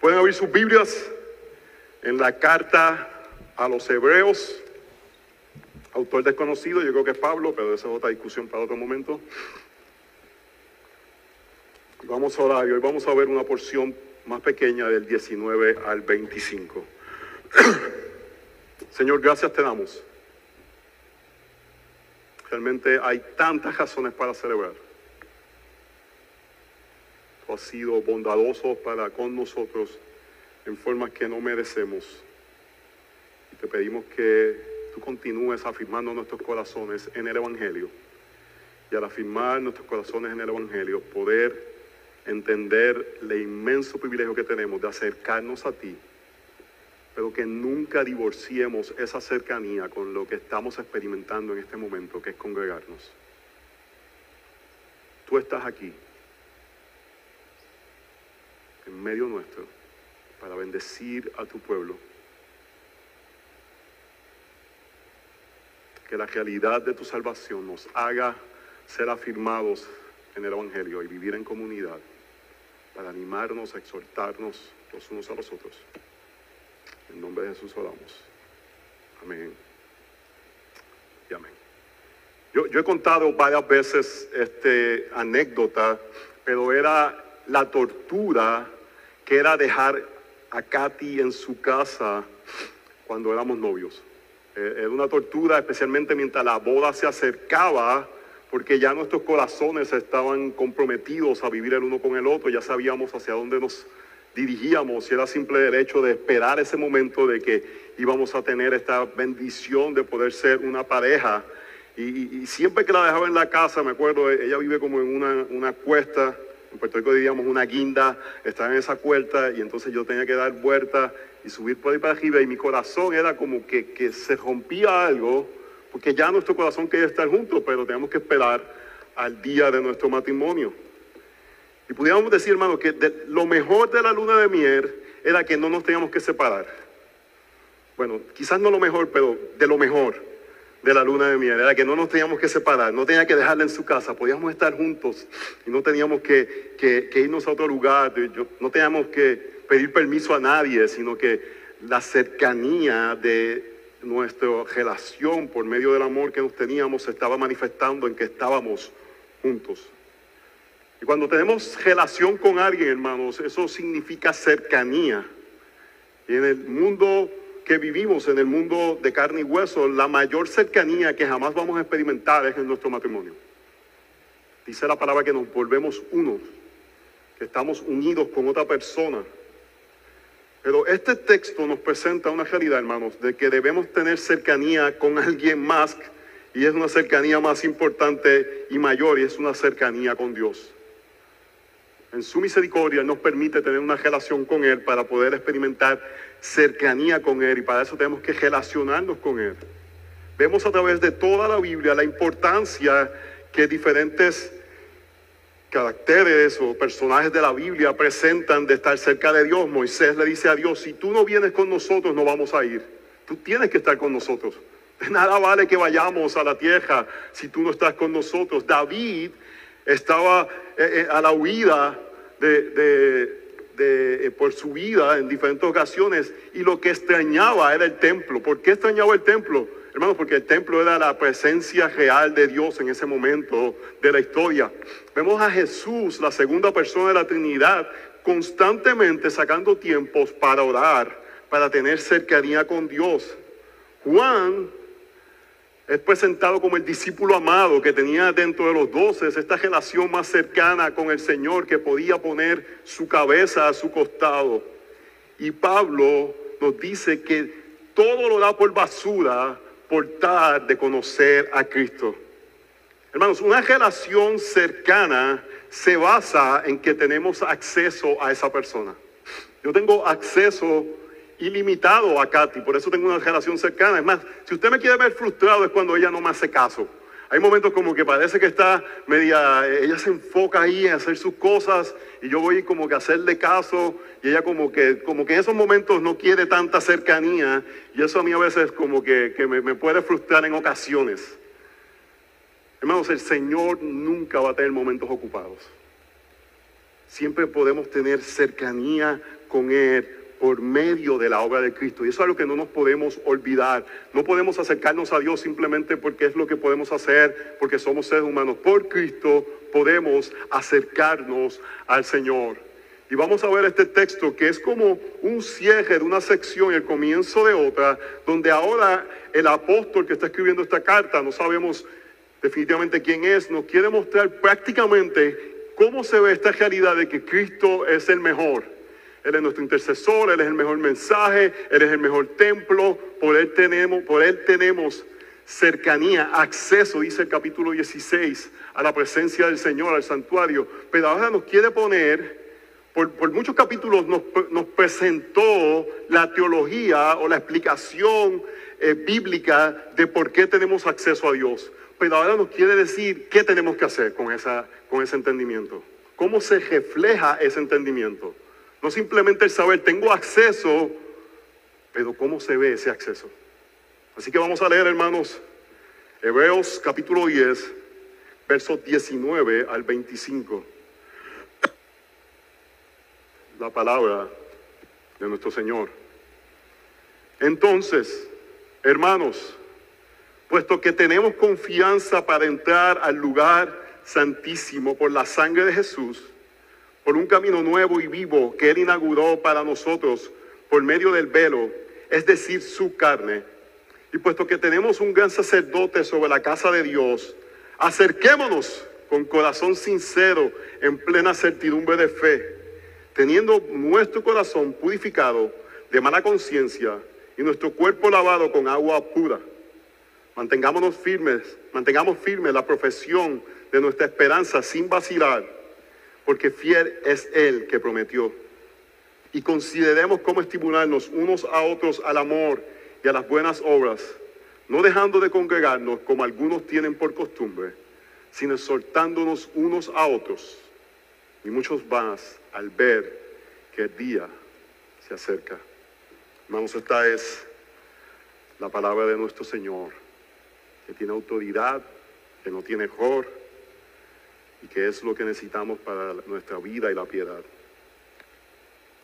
Pueden abrir sus Biblias en la carta a los Hebreos, autor desconocido, yo creo que es Pablo, pero esa es otra discusión para otro momento. Vamos a orar y hoy vamos a ver una porción más pequeña del 19 al 25. Señor, gracias te damos. Realmente hay tantas razones para celebrar. Tú has sido bondadoso para con nosotros en formas que no merecemos. Y te pedimos que tú continúes afirmando nuestros corazones en el Evangelio. Y al afirmar nuestros corazones en el Evangelio, poder entender el inmenso privilegio que tenemos de acercarnos a ti, pero que nunca divorciemos esa cercanía con lo que estamos experimentando en este momento, que es congregarnos. Tú estás aquí, medio nuestro, para bendecir a tu pueblo. Que la realidad de tu salvación nos haga ser afirmados en el Evangelio y vivir en comunidad para animarnos, exhortarnos los unos a los otros. En nombre de Jesús oramos. Amén. Y amén. Yo, yo he contado varias veces este anécdota, pero era la tortura que era dejar a Katy en su casa cuando éramos novios. Eh, era una tortura, especialmente mientras la boda se acercaba porque ya nuestros corazones estaban comprometidos a vivir el uno con el otro, ya sabíamos hacia dónde nos dirigíamos y era simple el hecho de esperar ese momento de que íbamos a tener esta bendición de poder ser una pareja. Y, siempre que la dejaba en la casa, me acuerdo, ella vive como en una, una cuesta, en Puerto Rico diríamos una guinda, estaba en esa cuesta y entonces yo tenía que dar vuelta y subir por ahí para arriba y mi corazón era como que, que se rompía algo porque ya nuestro corazón quería estar juntos, pero tenemos que esperar al día de nuestro matrimonio. Y pudiéramos decir, hermano, que lo mejor de la luna de miel era que no nos teníamos que separar. Bueno, quizás no lo mejor, pero de lo mejor de la luna de miel era que no nos teníamos que separar, no tenía que dejarla en su casa, podíamos estar juntos y no teníamos que, que irnos a otro lugar, no teníamos que pedir permiso a nadie, sino que la cercanía de nuestra relación por medio del amor que nos teníamos se estaba manifestando en que estábamos juntos. Y cuando tenemos relación con alguien, hermanos, eso significa cercanía. Y en el mundo que vivimos, en el mundo de carne y hueso, la mayor cercanía que jamás vamos a experimentar es en nuestro matrimonio. Dice la palabra que nos volvemos unos, que estamos unidos con otra persona pero este texto nos presenta una realidad, hermanos, de que debemos tener cercanía con alguien más y es una cercanía más importante y mayor y es una cercanía con Dios. En su misericordia nos permite tener una relación con Él para poder experimentar cercanía con Él y para eso tenemos que relacionarnos con Él. Vemos a través de toda la Biblia la importancia que diferentes caracteres o personajes de la Biblia presentan de estar cerca de Dios. Moisés le dice a Dios, si tú no vienes con nosotros, no vamos a ir. Tú tienes que estar con nosotros. De nada vale que vayamos a la tierra si tú no estás con nosotros. David estaba eh, eh, a la huida de, eh, por su vida en diferentes ocasiones y lo que extrañaba era el templo. ¿Por qué extrañaba el templo? Hermanos, porque el templo era la presencia real de Dios en ese momento de la historia. Vemos a Jesús, la segunda persona de la Trinidad, constantemente sacando tiempos para orar, para tener cercanía con Dios. Juan es presentado como el discípulo amado que tenía dentro de los doces esta relación más cercana con el Señor que podía poner su cabeza a su costado. Y Pablo nos dice que todo lo da por basura portar de conocer a Cristo. Hermanos, una relación cercana se basa en que tenemos acceso a esa persona. Yo tengo acceso ilimitado a Katy, por eso tengo una relación cercana. Es más, si usted me quiere ver frustrado es cuando ella no me hace caso. Hay momentos como que parece que está media, ella se enfoca ahí en hacer sus cosas y yo voy como que a hacerle caso y ella como que, como que en esos momentos no quiere tanta cercanía y eso a mí a veces como que, me, me puede frustrar en ocasiones. Hermanos, el Señor nunca va a tener momentos ocupados. siempre podemos tener cercanía con Él por medio de la obra de Cristo. Y eso es algo que no nos podemos olvidar. No podemos acercarnos a Dios simplemente porque es lo que podemos hacer, porque somos seres humanos. Por Cristo podemos acercarnos al Señor. Y vamos a ver este texto que es como un cierre de una sección y el comienzo de otra, donde ahora el apóstol que está escribiendo esta carta, no sabemos definitivamente quién es, nos quiere mostrar prácticamente cómo se ve esta realidad de que Cristo es el mejor. Él es nuestro intercesor, Él es el mejor mensaje, Él es el mejor templo, por Él tenemos, por Él tenemos cercanía, acceso, dice el capítulo 16, a la presencia del Señor, al santuario. Pero ahora nos quiere poner por, muchos capítulos nos, presentó la teología o la explicación eh, bíblica de por qué tenemos acceso a Dios. Pero ahora nos quiere decir qué tenemos que hacer con, esa, con ese entendimiento. ¿Cómo se refleja ese entendimiento? No simplemente el saber, tengo acceso, pero ¿cómo se ve ese acceso? Así que vamos a leer, hermanos, Hebreos capítulo 10, versos 19 al 25 la palabra de nuestro Señor. Entonces, hermanos, puesto que tenemos confianza para entrar al lugar santísimo por la sangre de Jesús, por un camino nuevo y vivo que Él inauguró para nosotros por medio del velo, es decir, su carne, y puesto que tenemos un gran sacerdote sobre la casa de Dios, acerquémonos con corazón sincero, en plena certidumbre de fe teniendo nuestro corazón purificado de mala conciencia y nuestro cuerpo lavado con agua pura. Mantengámonos firmes, mantengamos firme la profesión de nuestra esperanza sin vacilar, porque fiel es Él que prometió. Y consideremos cómo estimularnos unos a otros al amor y a las buenas obras, no dejando de congregarnos como algunos tienen por costumbre, sino exhortándonos unos a otros y muchos más al ver que el día se acerca. Hermanos, esta es la palabra de nuestro Señor, que tiene autoridad, que no tiene error y que es lo que necesitamos para nuestra vida y la piedad.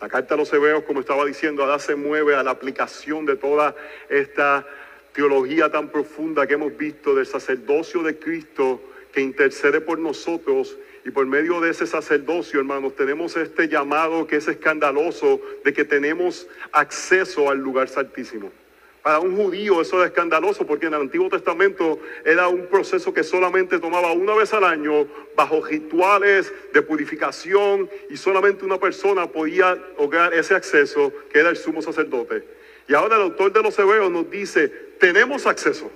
La carta a los hebreos, como estaba diciendo, ahora se mueve a la aplicación de toda esta teología tan profunda que hemos visto del sacerdocio de Cristo que intercede por nosotros y por medio de ese sacerdocio, hermanos, tenemos este llamado que es escandaloso de que tenemos acceso al lugar santísimo. Para un judío eso es escandaloso porque en el Antiguo Testamento era un proceso que solamente tomaba una vez al año bajo rituales de purificación y solamente una persona podía lograr ese acceso que era el sumo sacerdote. Y ahora el autor de los Hebreos nos dice, tenemos acceso.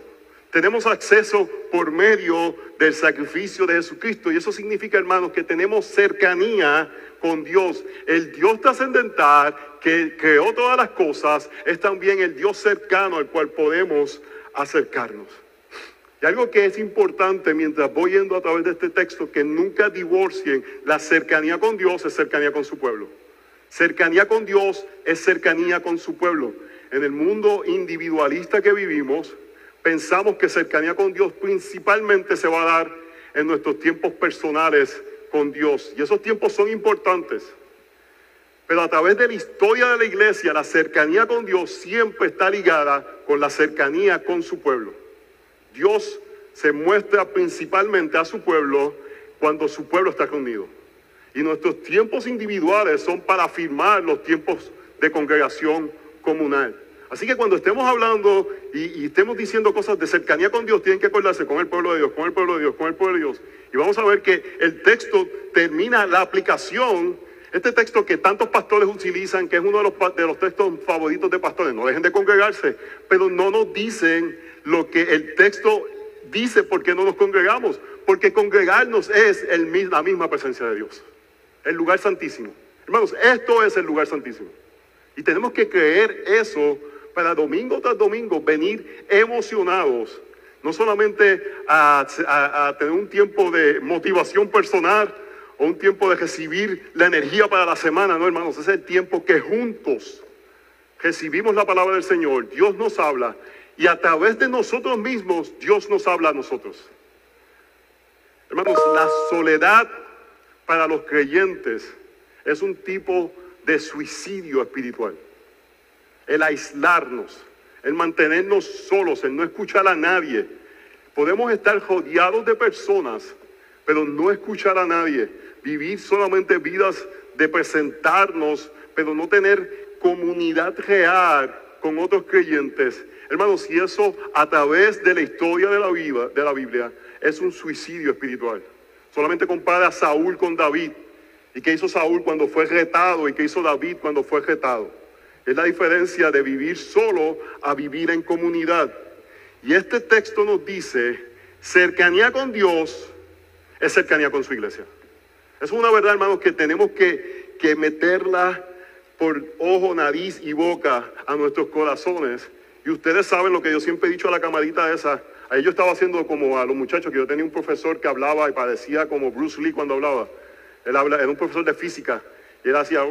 Tenemos acceso por medio del sacrificio de Jesucristo. Y eso significa, hermanos, que tenemos cercanía con Dios. El Dios trascendental que creó todas las cosas es también el Dios cercano al cual podemos acercarnos. Y algo que es importante mientras voy yendo a través de este texto, que nunca divorcien la cercanía con Dios es cercanía con su pueblo. Cercanía con Dios es cercanía con su pueblo. En el mundo individualista que vivimos, pensamos que cercanía con Dios principalmente se va a dar en nuestros tiempos personales con Dios. Y esos tiempos son importantes. Pero a través de la historia de la iglesia, la cercanía con Dios siempre está ligada con la cercanía con su pueblo. Dios se muestra principalmente a su pueblo cuando su pueblo está reunido. Y nuestros tiempos individuales son para afirmar los tiempos de congregación comunal. Así que cuando estemos hablando y, estemos diciendo cosas de cercanía con Dios, tienen que acordarse con el pueblo de Dios, con el pueblo de Dios, con el pueblo de Dios. Y vamos a ver que el texto termina la aplicación. Este texto que tantos pastores utilizan, que es uno de los, de los textos favoritos de pastores, no dejen de congregarse, pero no nos dicen lo que el texto dice por qué no nos congregamos. Porque congregarnos es la misma presencia de Dios, el lugar santísimo. Hermanos, esto es el lugar santísimo. Y tenemos que creer eso para domingo tras domingo venir emocionados, no solamente a, tener un tiempo de motivación personal o un tiempo de recibir la energía para la semana, no hermanos, es el tiempo que juntos recibimos la palabra del Señor, Dios nos habla y a través de nosotros mismos Dios nos habla a nosotros. Hermanos, la soledad para los creyentes es un tipo de suicidio espiritual. El aislarnos, el mantenernos solos, el no escuchar a nadie. Podemos estar rodeados de personas, pero no escuchar a nadie. Vivir solamente vidas de presentarnos, pero no tener comunidad real con otros creyentes. Hermanos, si eso a través de la historia de la, vida, de la Biblia es un suicidio espiritual. Solamente compara a Saúl con David. ¿Y qué hizo Saúl cuando fue retado? ¿Y qué hizo David cuando fue retado? Es la diferencia de vivir solo a vivir en comunidad. Y este texto nos dice, cercanía con Dios es cercanía con su iglesia. Es una verdad, hermanos, que tenemos que, que meterla por ojo, nariz y boca a nuestros corazones. Y ustedes saben lo que yo siempre he dicho a la camarita esa. Ahí yo estaba haciendo como a los muchachos, que yo tenía un profesor que hablaba y parecía como Bruce Lee cuando hablaba. Él habla, era un profesor de física. Y él hacía...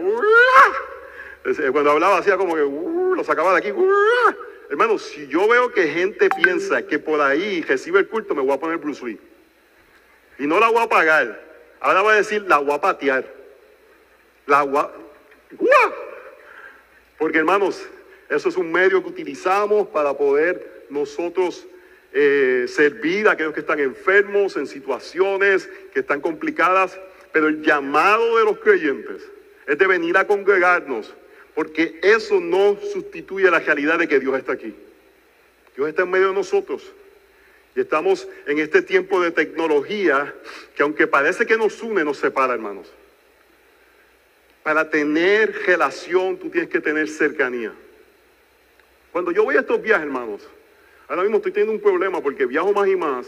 Cuando hablaba hacía como que... Lo sacaba de aquí. Hermano, si yo veo que gente piensa que por ahí recibe el culto, me voy a poner Bruce Lee. Y no la voy a pagar. Ahora voy a decir, la voy a patear. La voy a... Porque hermanos, eso es un medio que utilizamos para poder nosotros eh, servir a aquellos que están enfermos en situaciones que están complicadas, pero el llamado de los creyentes es de venir a congregarnos, porque eso no sustituye la realidad de que Dios está aquí. Dios está en medio de nosotros. Y estamos en este tiempo de tecnología que aunque parece que nos une, nos separa, hermanos. Para tener relación, tú tienes que tener cercanía. Cuando yo voy a estos viajes, hermanos, Ahora mismo estoy teniendo un problema porque viajo más y más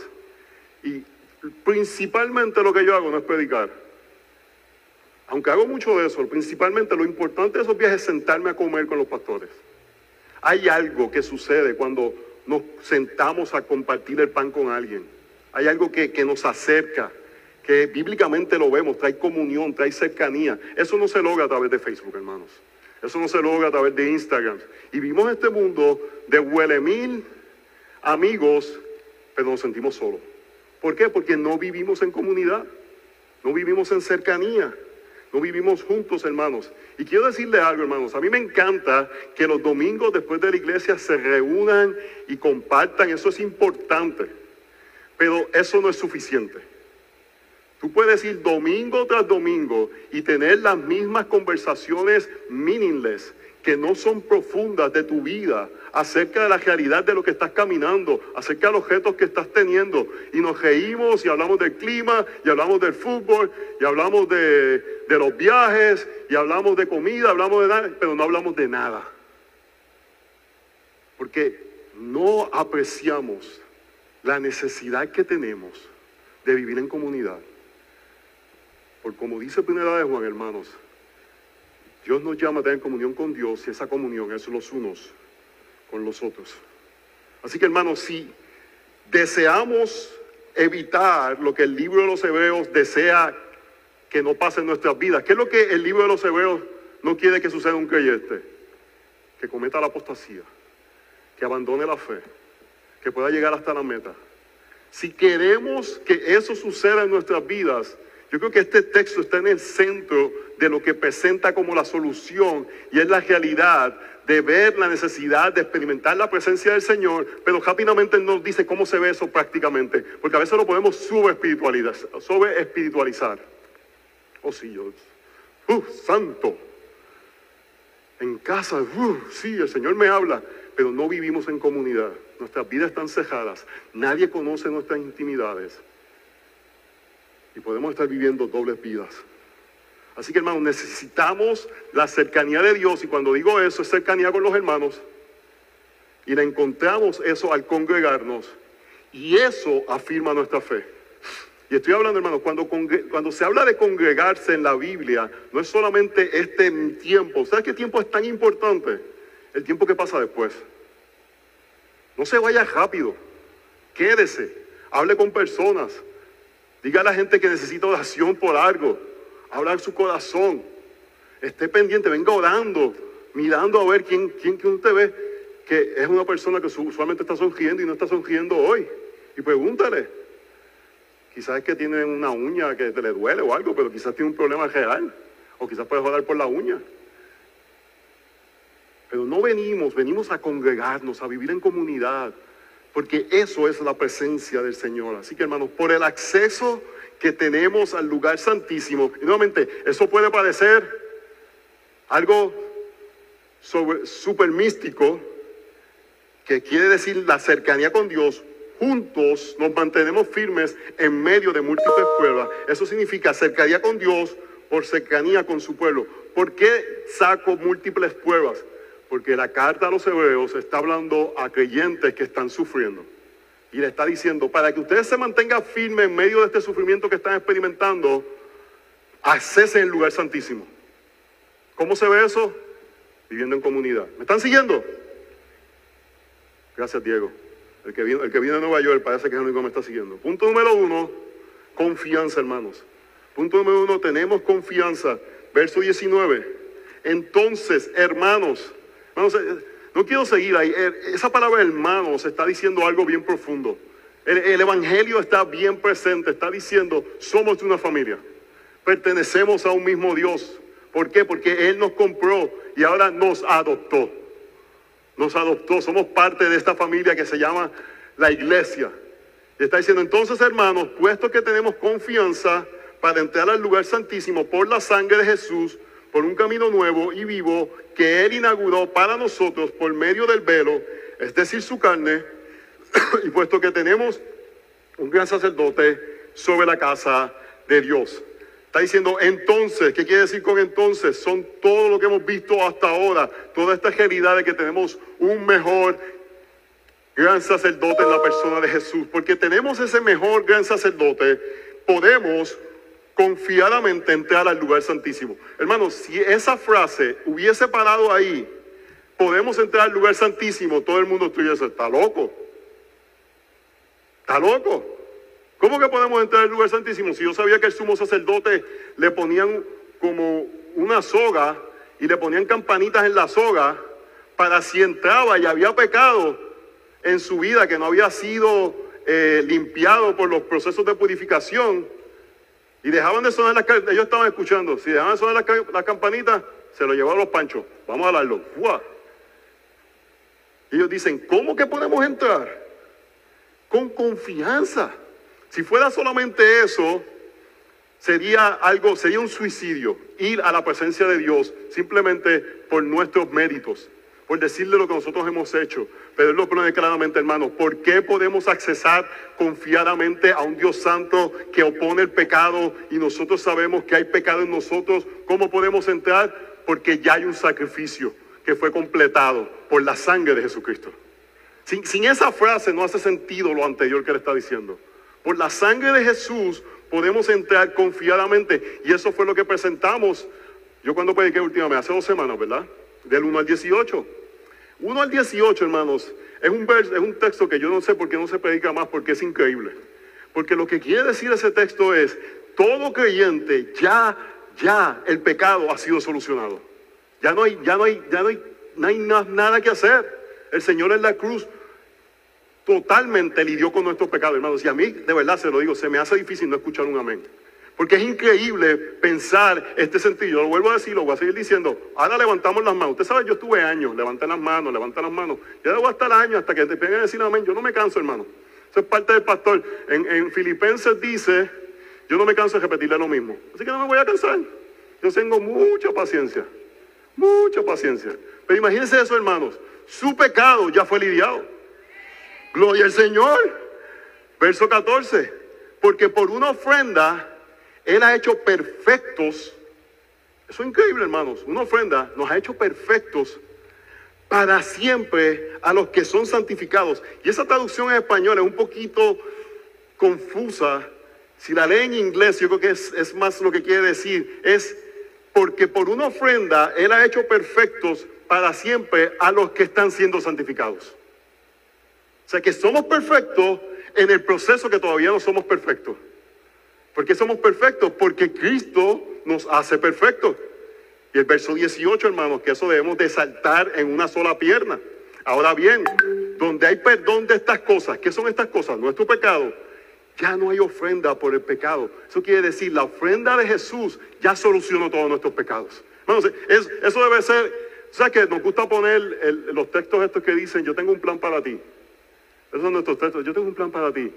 y principalmente lo que yo hago no es predicar. Aunque hago mucho de eso, principalmente lo importante de esos viajes es sentarme a comer con los pastores. Hay algo que sucede cuando nos sentamos a compartir el pan con alguien. Hay algo que, que nos acerca, que bíblicamente lo vemos, trae comunión, trae cercanía. Eso no se logra a través de Facebook, hermanos. Eso no se logra a través de Instagram. Y vimos este mundo de huele mil amigos, pero nos sentimos solos. ¿Por qué? Porque no vivimos en comunidad, no vivimos en cercanía, no vivimos juntos, hermanos. Y quiero decirle algo, hermanos, a mí me encanta que los domingos después de la iglesia se reúnan y compartan, eso es importante, pero eso no es suficiente. Tú puedes ir domingo tras domingo y tener las mismas conversaciones meaningless que no son profundas de tu vida, acerca de la realidad de lo que estás caminando, acerca de los retos que estás teniendo. Y nos reímos y hablamos del clima, y hablamos del fútbol, y hablamos de, de los viajes, y hablamos de comida, hablamos de nada, pero no hablamos de nada. Porque no apreciamos la necesidad que tenemos de vivir en comunidad. Por como dice Primera de Juan, hermanos, Dios nos llama a tener comunión con Dios y esa comunión es los unos con los otros. Así que hermanos, si deseamos evitar lo que el libro de los hebreos desea que no pase en nuestras vidas, ¿qué es lo que el libro de los hebreos no quiere que suceda un creyente? Que cometa la apostasía, que abandone la fe, que pueda llegar hasta la meta. Si queremos que eso suceda en nuestras vidas, yo creo que este texto está en el centro de lo que presenta como la solución y es la realidad de ver la necesidad de experimentar la presencia del Señor, pero rápidamente nos dice cómo se ve eso prácticamente, porque a veces lo podemos sobre-espiritualizar. Sobre -espiritualizar. oh sí, yo, uh, santo, en casa, uh, sí, el Señor me habla, pero no vivimos en comunidad, nuestras vidas están cejadas, nadie conoce nuestras intimidades y podemos estar viviendo dobles vidas. Así que hermanos, necesitamos la cercanía de Dios y cuando digo eso es cercanía con los hermanos y la encontramos eso al congregarnos y eso afirma nuestra fe. Y estoy hablando, hermanos, cuando, cuando se habla de congregarse en la Biblia, no es solamente este tiempo. ¿Sabes qué tiempo es tan importante? El tiempo que pasa después. No se vaya rápido. Quédese. Hable con personas. Diga a la gente que necesita oración por algo. Hablar su corazón. Esté pendiente, venga orando, mirando a ver quién, quién que usted ve que es una persona que usualmente está sonriendo y no está sonriendo hoy. Y pregúntale. Quizás es que tiene una uña que te le duele o algo, pero quizás tiene un problema real. O quizás puedes orar por la uña. Pero no venimos, venimos a congregarnos, a vivir en comunidad, porque eso es la presencia del Señor. Así que hermanos, por el acceso que tenemos al lugar santísimo, y nuevamente, eso puede parecer algo súper místico, que quiere decir la cercanía con Dios, juntos nos mantenemos firmes en medio de múltiples pruebas. Eso significa cercanía con Dios por cercanía con su pueblo. ¿Por qué saco múltiples pruebas? Porque la carta a los hebreos está hablando a creyentes que están sufriendo. Y le está diciendo, para que ustedes se mantengan firmes en medio de este sufrimiento que están experimentando, accesen el lugar santísimo. ¿Cómo se ve eso? Viviendo en comunidad. ¿Me están siguiendo? Gracias, Diego. El que, viene, el que viene de Nueva York parece que es el único que me está siguiendo. Punto número uno, confianza, hermanos. Punto número uno, tenemos confianza. Verso 19. Entonces, hermanos, no quiero seguir ahí. Eh, esa palabra hermanos está diciendo algo bien profundo. El, Evangelio está bien presente, está diciendo, somos una familia. Pertenecemos a un mismo Dios. ¿Por qué? Porque Él nos compró y ahora nos adoptó. Nos adoptó, somos parte de esta familia que se llama la iglesia. Y está diciendo, entonces hermanos, puesto que tenemos confianza para entrar al lugar santísimo por la sangre de Jesús, por un camino nuevo y vivo que Él inauguró para nosotros por medio del velo, es decir, su carne, y puesto que tenemos un gran sacerdote sobre la casa de Dios. Está diciendo entonces, ¿qué quiere decir con entonces? Son todo lo que hemos visto hasta ahora, toda esta realidad de que tenemos un mejor gran sacerdote en la persona de Jesús. Porque tenemos ese mejor gran sacerdote, podemos confiadamente entrar al lugar santísimo. Hermanos, si esa frase hubiese parado ahí, podemos entrar al lugar santísimo, todo el mundo estuviese, está loco. Está loco. ¿Cómo que podemos entrar al lugar santísimo? Si yo sabía que el sumo sacerdote le ponían como una soga y le ponían campanitas en la soga para si entraba y había pecado en su vida que no había sido eh, limpiado por los procesos de purificación, y dejaban de sonar las ellos estaban escuchando. Si dejaban de sonar las, campanitas, se lo llevaban los panchos. Vamos a hablarlo. Y ellos dicen, ¿cómo que podemos entrar? Con confianza. Si fuera solamente eso, sería algo, sería un suicidio. Ir a la presencia de Dios simplemente por nuestros méritos por decirle lo que nosotros hemos hecho. Pero Él lo pone claramente, hermano. ¿Por qué podemos accesar confiadamente a un Dios santo que opone el pecado y nosotros sabemos que hay pecado en nosotros? ¿Cómo podemos entrar? Porque ya hay un sacrificio que fue completado por la sangre de Jesucristo. Sin, sin esa frase no hace sentido lo anterior que le está diciendo. Por la sangre de Jesús podemos entrar confiadamente. Y eso fue lo que presentamos. Yo cuando prediqué últimamente, hace dos semanas, ¿verdad? Del 1 al 18. 1 al 18, hermanos, es un, es un texto que yo no sé por qué no se predica más, porque es increíble. Porque lo que quiere decir ese texto es, todo creyente ya, ya el pecado ha sido solucionado. Ya no hay, ya no hay, ya no hay, no hay nada que hacer. El Señor en la cruz totalmente lidió con nuestros pecados, hermanos. Y a mí, de verdad se lo digo, se me hace difícil no escuchar un amén. Porque es increíble pensar este sentido. Lo vuelvo a decir, lo voy a seguir diciendo. Ahora levantamos las manos. Usted sabe, yo estuve años, levanté las manos, levanté las manos. Ya debo estar años hasta que te vengan a decir amén. Yo no me canso, hermano. Eso es parte del pastor. En, en Filipenses dice, yo no me canso de repetirle lo mismo. Así que no me voy a cansar. Yo tengo mucha paciencia. Mucha paciencia. Pero imagínense eso, hermanos. Su pecado ya fue lidiado. Gloria al Señor. Verso 14. Porque por una ofrenda él ha hecho perfectos. Eso es increíble, hermanos. Una ofrenda nos ha hecho perfectos para siempre a los que son santificados. Y esa traducción en español es un poquito confusa. Si la lee en inglés, yo creo que es, es más lo que quiere decir. Es porque por una ofrenda Él ha hecho perfectos para siempre a los que están siendo santificados. O sea que somos perfectos en el proceso que todavía no somos perfectos. ¿Por qué somos perfectos? Porque Cristo nos hace perfectos. Y el verso 18, hermanos, que eso debemos de saltar en una sola pierna. Ahora bien, donde hay perdón de estas cosas, ¿qué son estas cosas? Nuestro pecado Ya no hay ofrenda por el pecado. Eso quiere decir, la ofrenda de Jesús ya solucionó todos nuestros pecados. eso debe ser, o sea que nos gusta poner los textos estos que dicen, yo tengo un plan para ti. Esos son nuestros textos, yo tengo un plan para ti.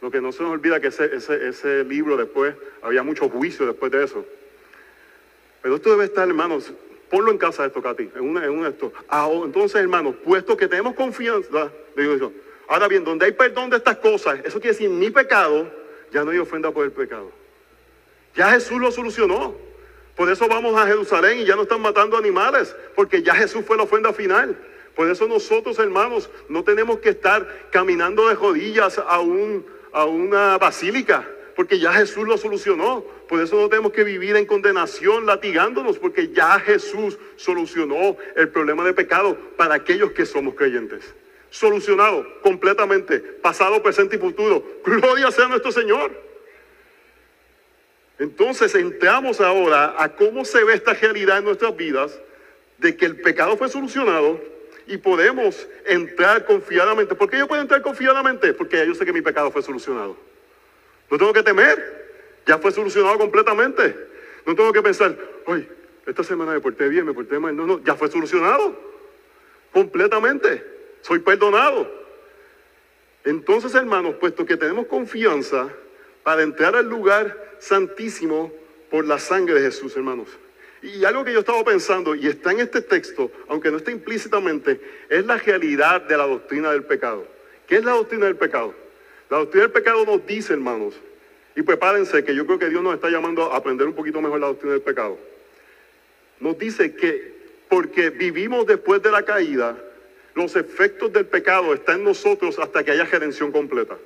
Lo que no se nos olvida que ese, ese libro después, había mucho juicio después de eso. Pero esto debe estar, hermanos, ponlo en casa esto, Katy, en, una, en un esto. Ah, oh, entonces, hermanos, puesto que tenemos confianza, digo yo, ahora bien, donde hay perdón de estas cosas, eso quiere decir mi pecado, ya no hay ofrenda por el pecado. Ya Jesús lo solucionó. Por eso vamos a Jerusalén y ya no están matando animales, porque ya Jesús fue la ofrenda final. Por eso nosotros, hermanos, no tenemos que estar caminando de rodillas a, un, a una basílica porque ya Jesús lo solucionó. Por eso no tenemos que vivir en condenación latigándonos, porque ya Jesús solucionó el problema de pecado para aquellos que somos creyentes. Solucionado completamente, pasado, presente y futuro. Gloria sea nuestro Señor. Entonces entramos ahora a cómo se ve esta realidad en nuestras vidas, de que el pecado fue solucionado y podemos entrar confiadamente. ¿Por qué yo puedo entrar confiadamente? Porque ya yo sé que mi pecado fue solucionado. No tengo que temer. Ya fue solucionado completamente. No tengo que pensar, hoy, esta semana me porté bien, me porté mal. No, no, ya fue solucionado. Completamente. Soy perdonado. Entonces, hermanos, puesto que tenemos confianza para entrar al lugar santísimo por la sangre de Jesús, hermanos. Y algo que yo estaba pensando, y está en este texto, aunque no está implícitamente, es la realidad de la doctrina del pecado. ¿Qué es la doctrina del pecado? La doctrina del pecado nos dice, hermanos, y prepárense que yo creo que Dios nos está llamando a aprender un poquito mejor la doctrina del pecado. Nos dice que porque vivimos después de la caída, los efectos del pecado están en nosotros hasta que haya redención completa.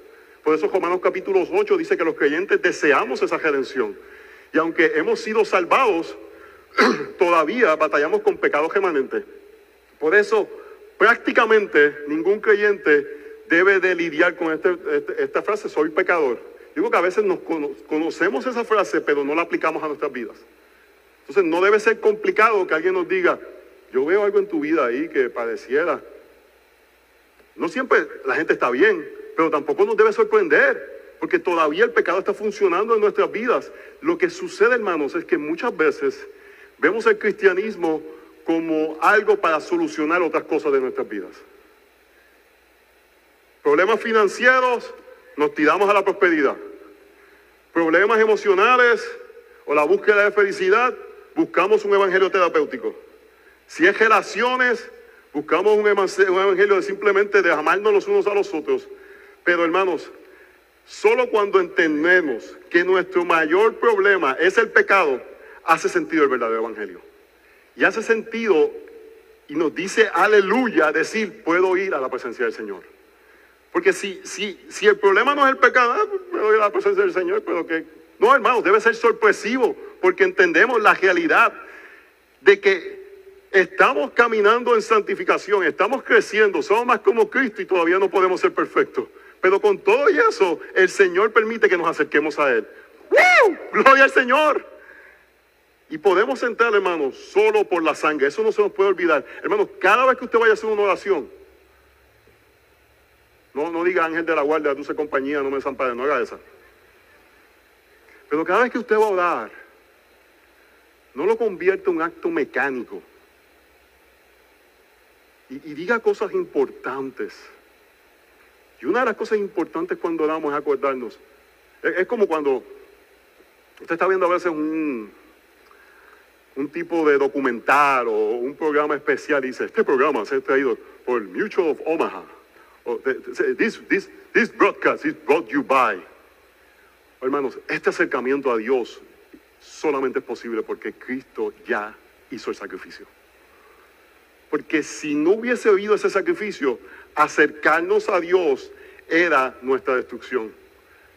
Por eso Romanos capítulo 8 dice que los creyentes deseamos esa redención. Y aunque hemos sido salvados, todavía batallamos con pecados remanentes. Por eso prácticamente ningún creyente debe de lidiar con este, este, esta frase, soy pecador. Digo que a veces nos conocemos esa frase, pero no la aplicamos a nuestras vidas. Entonces no debe ser complicado que alguien nos diga, yo veo algo en tu vida ahí que pareciera. No siempre la gente está bien, pero tampoco nos debe sorprender, porque todavía el pecado está funcionando en nuestras vidas. Lo que sucede, hermanos, es que muchas veces vemos el cristianismo como algo para solucionar otras cosas de nuestras vidas problemas financieros, nos tiramos a la prosperidad. Problemas emocionales o la búsqueda de felicidad, buscamos un evangelio terapéutico. Si es relaciones, buscamos un evangelio de simplemente de amarnos los unos a los otros. Pero hermanos, solo cuando entendemos que nuestro mayor problema es el pecado, hace sentido el verdadero evangelio. Y hace sentido y nos dice aleluya decir, puedo ir a la presencia del Señor. Porque si, si, si el problema no es el pecado, ah, me doy la presencia del Señor, pero que... No, hermanos, debe ser sorpresivo, porque entendemos la realidad de que estamos caminando en santificación, estamos creciendo, somos más como Cristo y todavía no podemos ser perfectos. Pero con todo eso, el Señor permite que nos acerquemos a Él. ¡Woo! Gloria al Señor. Y podemos entrar, hermanos, solo por la sangre. Eso no se nos puede olvidar. Hermanos, cada vez que usted vaya a hacer una oración, no, no diga ángel de la guardia, dulce compañía, no me desampare, no haga esa. Pero cada vez que usted va a orar, no lo convierta en un acto mecánico. Y, diga cosas importantes. Y una de las cosas importantes cuando oramos es acordarnos. Es, como cuando usted está viendo a veces un, un tipo de documental o un programa especial dice, este programa se ha traído por Mutual of Omaha. This, this, this broadcast is brought you by. Hermanos, este acercamiento a Dios solamente es posible porque Cristo ya hizo el sacrificio. Porque si no hubiese habido ese sacrificio, acercarnos a Dios era nuestra destrucción.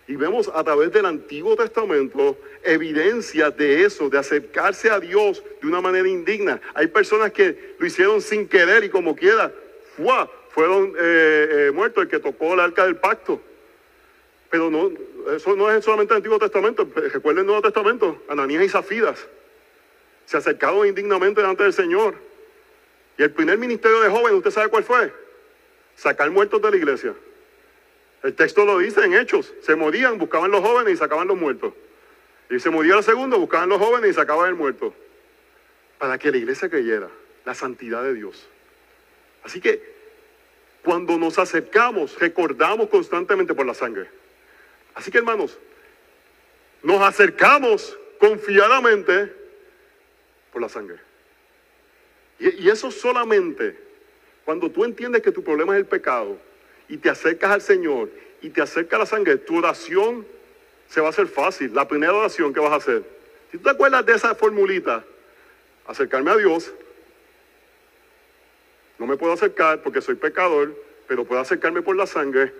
Y vemos a través del Antiguo Testamento evidencia de eso, de acercarse a Dios de una manera indigna. Hay personas que lo hicieron sin querer y como quiera, ¡fua! fueron eh, eh, muertos el que tocó el arca del pacto. Pero no, eso no es solamente el Antiguo Testamento. Recuerden el Nuevo Testamento, Ananías y Zafidas. Se acercaron indignamente delante del Señor. Y el primer ministerio de jóvenes, ¿usted sabe cuál fue? Sacar muertos de la iglesia. El texto lo dice en Hechos. Se morían, buscaban los jóvenes y sacaban los muertos. Y se moría el segundo, buscaban los jóvenes y sacaban el muerto. Para que la iglesia creyera la santidad de Dios. Así que cuando nos acercamos, recordamos constantemente por la sangre. Así que hermanos, nos acercamos confiadamente por la sangre. Y, y eso solamente cuando tú entiendes que tu problema es el pecado y te acercas al Señor y te acerca a la sangre, tu oración se va a hacer fácil. La primera oración que vas a hacer. Si tú te acuerdas de esa formulita, acercarme a Dios, no me puedo acercar porque soy pecador, pero puedo acercarme por la sangre.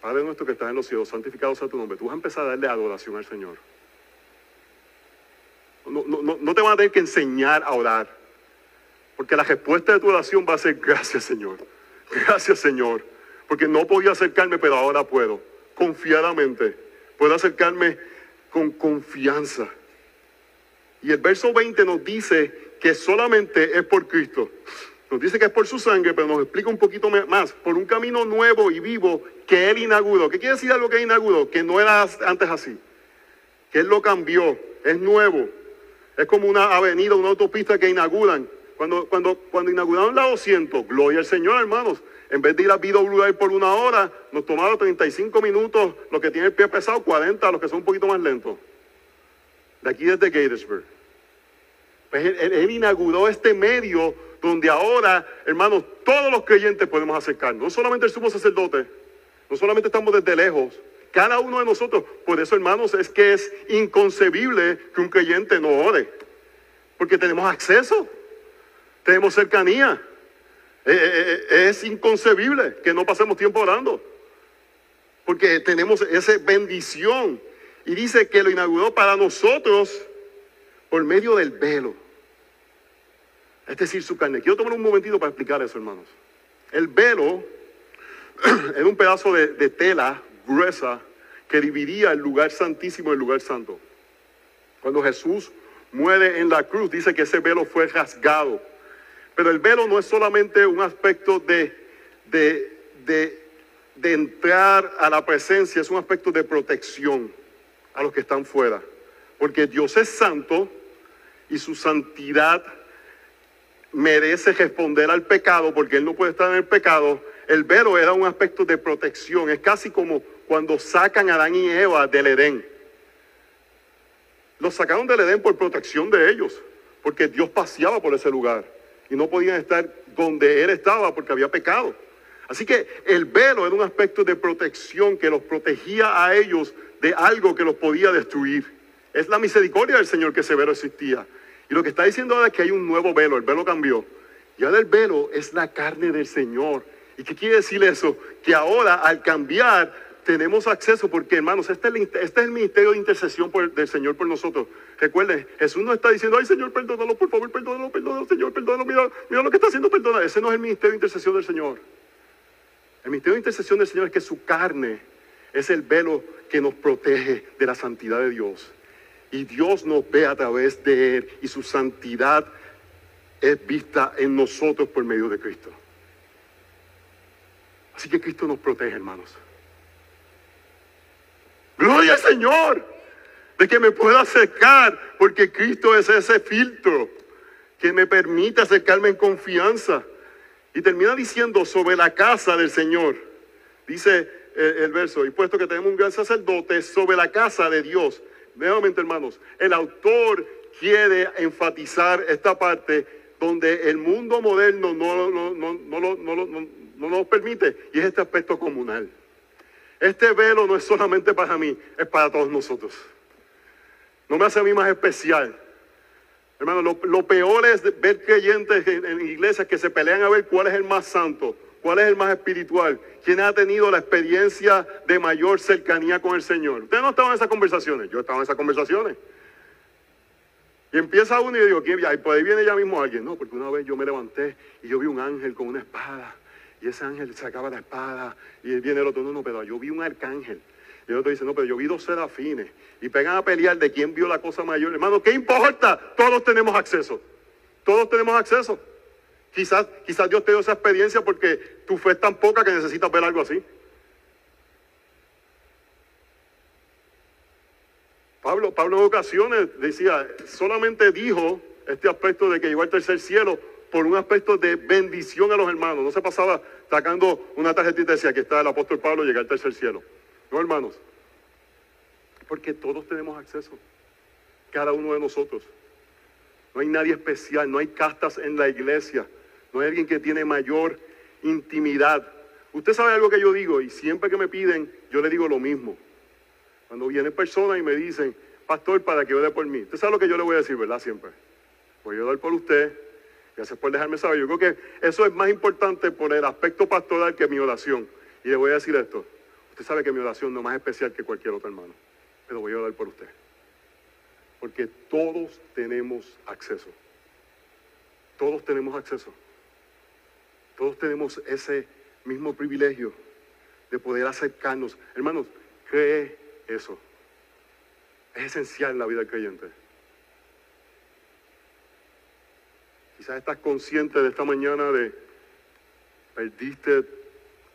Padre nuestro que estás en los cielos, santificado sea tu nombre. Tú vas a empezar a darle adoración al Señor. No, no, no te van a tener que enseñar a orar. Porque la respuesta de tu oración va a ser gracias Señor. Gracias Señor. Porque no podía acercarme, pero ahora puedo. Confiadamente. Puedo acercarme con confianza. Y el verso 20 nos dice que solamente es por Cristo. Nos dice que es por su sangre, pero nos explica un poquito más. Por un camino nuevo y vivo que Él inauguró. ¿Qué quiere decir algo que inauguró? Que no era antes así. Que Él lo cambió. Es nuevo. Es como una avenida, una autopista que inauguran. Cuando, cuando, cuando inauguraron la 200, gloria al Señor, hermanos. En vez de ir a BWI por una hora, nos tomaron 35 minutos, los que tienen el pie pesado, 40, los que son un poquito más lentos. De aquí desde Gatesburg. Pues él, inauguró este medio donde ahora, hermanos, todos los creyentes podemos acercarnos. No solamente el sumo sacerdote, no solamente estamos desde lejos, cada uno de nosotros. Por eso, hermanos, es que es inconcebible que un creyente no ore. Porque tenemos acceso tenemos cercanía. Eh, eh, eh, es inconcebible que no pasemos tiempo orando. Porque tenemos esa bendición. Y dice que lo inauguró para nosotros por medio del velo. Es decir, su carne. Quiero tomar un momentito para explicar eso, hermanos. El velo era un pedazo de, de tela gruesa que dividía el lugar santísimo del lugar santo. Cuando Jesús muere en la cruz, dice que ese velo fue rasgado pero el velo no es solamente un aspecto de, de, entrar a la presencia, es un aspecto de protección a los que están fuera. Porque Dios es santo y su santidad merece responder al pecado porque Él no puede estar en el pecado. El velo era un aspecto de protección. Es casi como cuando sacan a Adán y Eva del Edén. Los sacaron del Edén por protección de ellos, porque Dios paseaba por ese lugar y no podían estar donde él estaba porque había pecado. Así que el velo era un aspecto de protección que los protegía a ellos de algo que los podía destruir. Es la misericordia del Señor que ese velo existía. Y lo que está diciendo ahora es que hay un nuevo velo, el velo cambió. Y ahora el velo es la carne del Señor. ¿Y qué quiere decir eso? Que ahora al cambiar tenemos acceso porque, hermanos, este es el, este ministerio de intercesión del Señor por nosotros. Recuerden, Jesús no está diciendo, ay Señor, perdónalo, por favor, perdónalo, perdónalo, Señor, perdónalo, mira, mira lo que está haciendo, perdona. Ese no es el ministerio de intercesión del Señor. El ministerio de intercesión del Señor es que su carne es el velo que nos protege de la santidad de Dios. Y Dios nos ve a través de Él y su santidad es vista en nosotros por medio de Cristo. Así que Cristo nos protege, hermanos. Gloria al Señor de que me pueda acercar, porque Cristo es ese filtro que me permite acercarme en confianza. Y termina diciendo sobre la casa del Señor. Dice el, el, verso, y puesto que tenemos un gran sacerdote sobre la casa de Dios. Nuevamente, hermanos, el autor quiere enfatizar esta parte donde el mundo moderno no, no, no, no, no nos permite, y es este aspecto comunal. Este velo no es solamente para mí, es para todos nosotros. No me hace a mí más especial. Hermano, lo, peor es ver creyentes en, iglesias que se pelean a ver cuál es el más santo, cuál es el más espiritual, quién ha tenido la experiencia de mayor cercanía con el Señor. Ustedes no estaban en esas conversaciones, yo estaba en esas conversaciones. Y empieza uno y digo, ¿quién? Y por ahí viene ya mismo alguien. No, porque una vez yo me levanté y yo vi un ángel con una espada. Y ese ángel sacaba la espada. Y viene el otro, no, no, pero yo vi un arcángel. Y el otro dice, no, pero yo vi dos serafines. Y pegan a pelear de quién vio la cosa mayor. Hermano, ¿qué importa? Todos tenemos acceso. Todos tenemos acceso. Quizás, quizás Dios te dio esa experiencia porque tu fe es tan poca que necesitas ver algo así. Pablo, Pablo en ocasiones decía, solamente dijo este aspecto de que llegó al tercer cielo por un aspecto de bendición a los hermanos. No se pasaba sacando una tarjetita y decía, aquí está el apóstol Pablo, llegar al tercer cielo. No, hermanos. Porque todos tenemos acceso. Cada uno de nosotros. No hay nadie especial, no hay castas en la iglesia. No hay alguien que tiene mayor intimidad. Usted sabe algo que yo digo y siempre que me piden, yo le digo lo mismo. Cuando vienen personas y me dicen, pastor, para que ore por mí. Usted sabe lo que yo le voy a decir, ¿verdad? Siempre. Voy a orar por usted, Gracias por dejarme saber. Yo creo que eso es más importante por el aspecto pastoral que mi oración. Y le voy a decir esto. Usted sabe que mi oración no es más especial que cualquier otro hermano. Pero voy a orar por usted. Porque todos tenemos acceso. Todos tenemos acceso. Todos tenemos ese mismo privilegio de poder acercarnos. Hermanos, cree eso. Es esencial en la vida creyente. Quizás estás consciente de esta mañana de perdiste,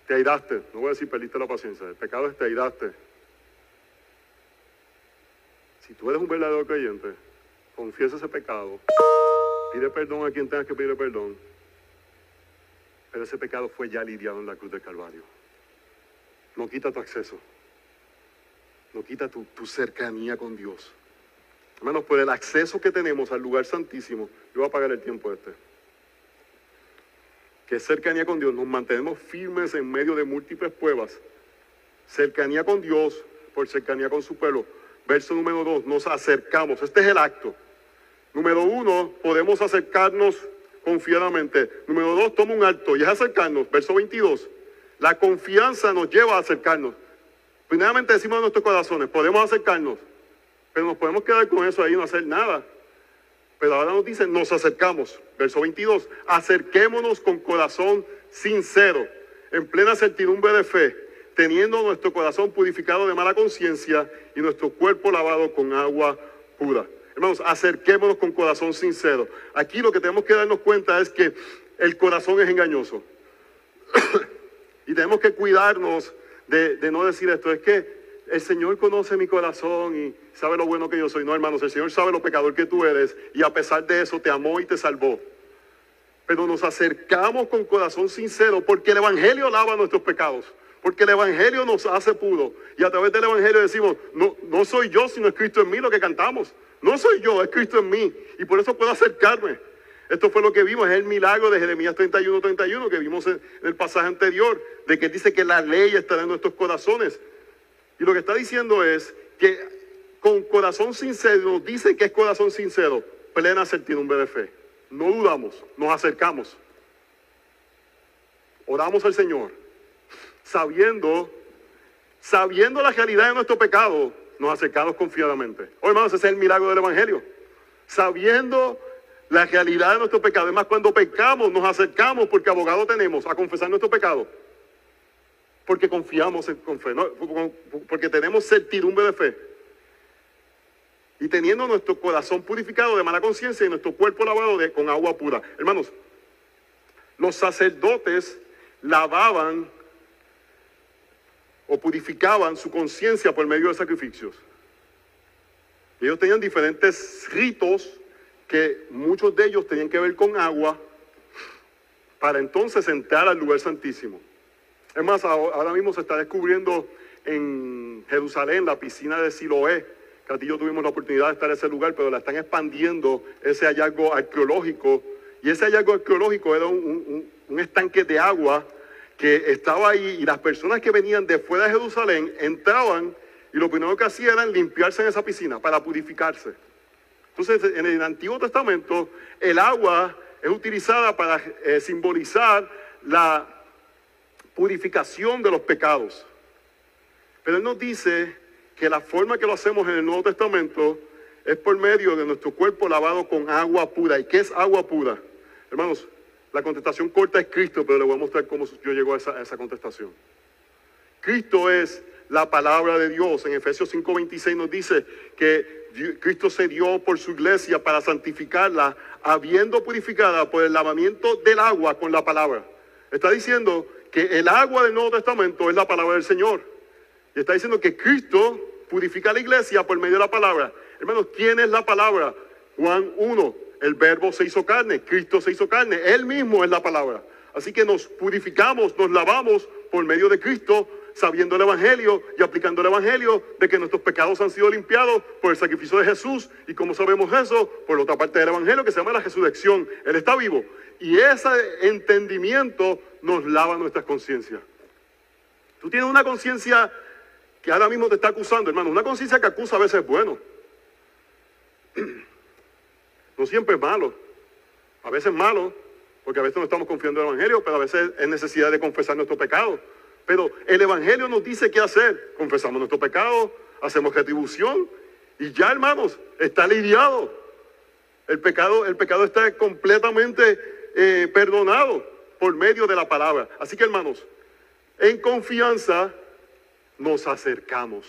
te airaste. No voy a decir perdiste la paciencia. El pecado es te airaste. Si tú eres un verdadero creyente, confiesa ese pecado. Pide perdón a quien tengas que pedir perdón. Pero ese pecado fue ya lidiado en la cruz del Calvario. No quita tu acceso. No quita tu, tu cercanía con Dios. Hermanos, por el acceso que tenemos al lugar santísimo, yo voy a pagar el tiempo este. Que es cercanía con Dios, nos mantenemos firmes en medio de múltiples pruebas. Cercanía con Dios por cercanía con su pueblo. Verso número dos, nos acercamos. Este es el acto. Número uno, podemos acercarnos confiadamente. Número dos, toma un acto y es acercarnos. Verso 22. La confianza nos lleva a acercarnos. Primeramente decimos a nuestros corazones, podemos acercarnos. Pero nos podemos quedar con eso ahí y no hacer nada. Pero ahora nos dice, nos acercamos. Verso 22, acerquémonos con corazón sincero, en plena certidumbre de fe, teniendo nuestro corazón purificado de mala conciencia y nuestro cuerpo lavado con agua pura. Hermanos, acerquémonos con corazón sincero. Aquí lo que tenemos que darnos cuenta es que el corazón es engañoso. y tenemos que cuidarnos de, de no decir esto. Es que el Señor conoce mi corazón y sabe lo bueno que yo soy. No, hermanos, el Señor sabe lo pecador que tú eres y a pesar de eso te amó y te salvó. Pero nos acercamos con corazón sincero porque el Evangelio lava nuestros pecados. Porque el Evangelio nos hace puro. Y a través del Evangelio decimos, no, no soy yo, sino es Cristo en mí lo que cantamos. No soy yo, es Cristo en mí. Y por eso puedo acercarme. Esto fue lo que vimos, es el milagro de Jeremías 31, 31 que vimos en, el pasaje anterior, de que dice que la ley está en nuestros corazones. Y lo que está diciendo es que corazón sincero, dice que es corazón sincero, plena certidumbre de fe. No dudamos, nos acercamos. Oramos al Señor, sabiendo, sabiendo la realidad de nuestro pecado, nos acercamos confiadamente. Oh, hermanos, ese es el milagro del Evangelio. Sabiendo la realidad de nuestro pecado. Además, cuando pecamos, nos acercamos porque abogado tenemos a confesar nuestro pecado porque confiamos en, con fe, porque tenemos certidumbre de fe. Y teniendo nuestro corazón purificado de mala conciencia y nuestro cuerpo lavado con agua pura. Hermanos, los sacerdotes lavaban o purificaban su conciencia por medio de sacrificios. Ellos tenían diferentes ritos que muchos de ellos tenían que ver con agua para entonces entrar al lugar santísimo. Es más, ahora mismo se está descubriendo en Jerusalén la piscina de Siloé. Que yo tuvimos la oportunidad de estar en ese lugar, pero la están expandiendo ese hallazgo arqueológico. Y ese hallazgo arqueológico era un, estanque de agua que estaba ahí y las personas que venían de fuera de Jerusalén entraban y lo primero que hacían era limpiarse en esa piscina para purificarse. Entonces, en el Antiguo Testamento, el agua es utilizada para eh, simbolizar la purificación de los pecados. Pero Él nos dice que la forma que lo hacemos en el Nuevo Testamento es por medio de nuestro cuerpo lavado con agua pura. ¿Y qué es agua pura? Hermanos, la contestación corta es Cristo, pero le voy a mostrar cómo yo llego a esa contestación. Cristo es la palabra de Dios. En Efesios 5:26 nos dice que Cristo se dio por su iglesia para santificarla, habiendo purificada por el lavamiento del agua con la palabra. Está diciendo que el agua del Nuevo Testamento es la palabra del Señor. Y está diciendo que Cristo purifica la iglesia por medio de la palabra. Hermanos, ¿quién es la palabra? Juan 1, el verbo se hizo carne, Cristo se hizo carne, Él mismo es la palabra. Así que nos purificamos, nos lavamos por medio de Cristo, sabiendo el Evangelio y aplicando el Evangelio de que nuestros pecados han sido limpiados por el sacrificio de Jesús. ¿Y cómo sabemos eso? Por la otra parte del Evangelio que se llama la resurrección. Él está vivo. Y ese entendimiento nos lava nuestras conciencias. Tú tienes una conciencia que ahora mismo te está acusando, hermano. Una conciencia que acusa a veces es bueno. No siempre es malo. A veces es malo, porque a veces no estamos confiando en el Evangelio, pero a veces es necesidad de confesar nuestro pecado. Pero el Evangelio nos dice qué hacer. Confesamos nuestro pecado, hacemos retribución y ya, hermanos, está lidiado. El pecado, el pecado está completamente eh, perdonado por medio de la palabra. Así que, hermanos, en confianza nos acercamos.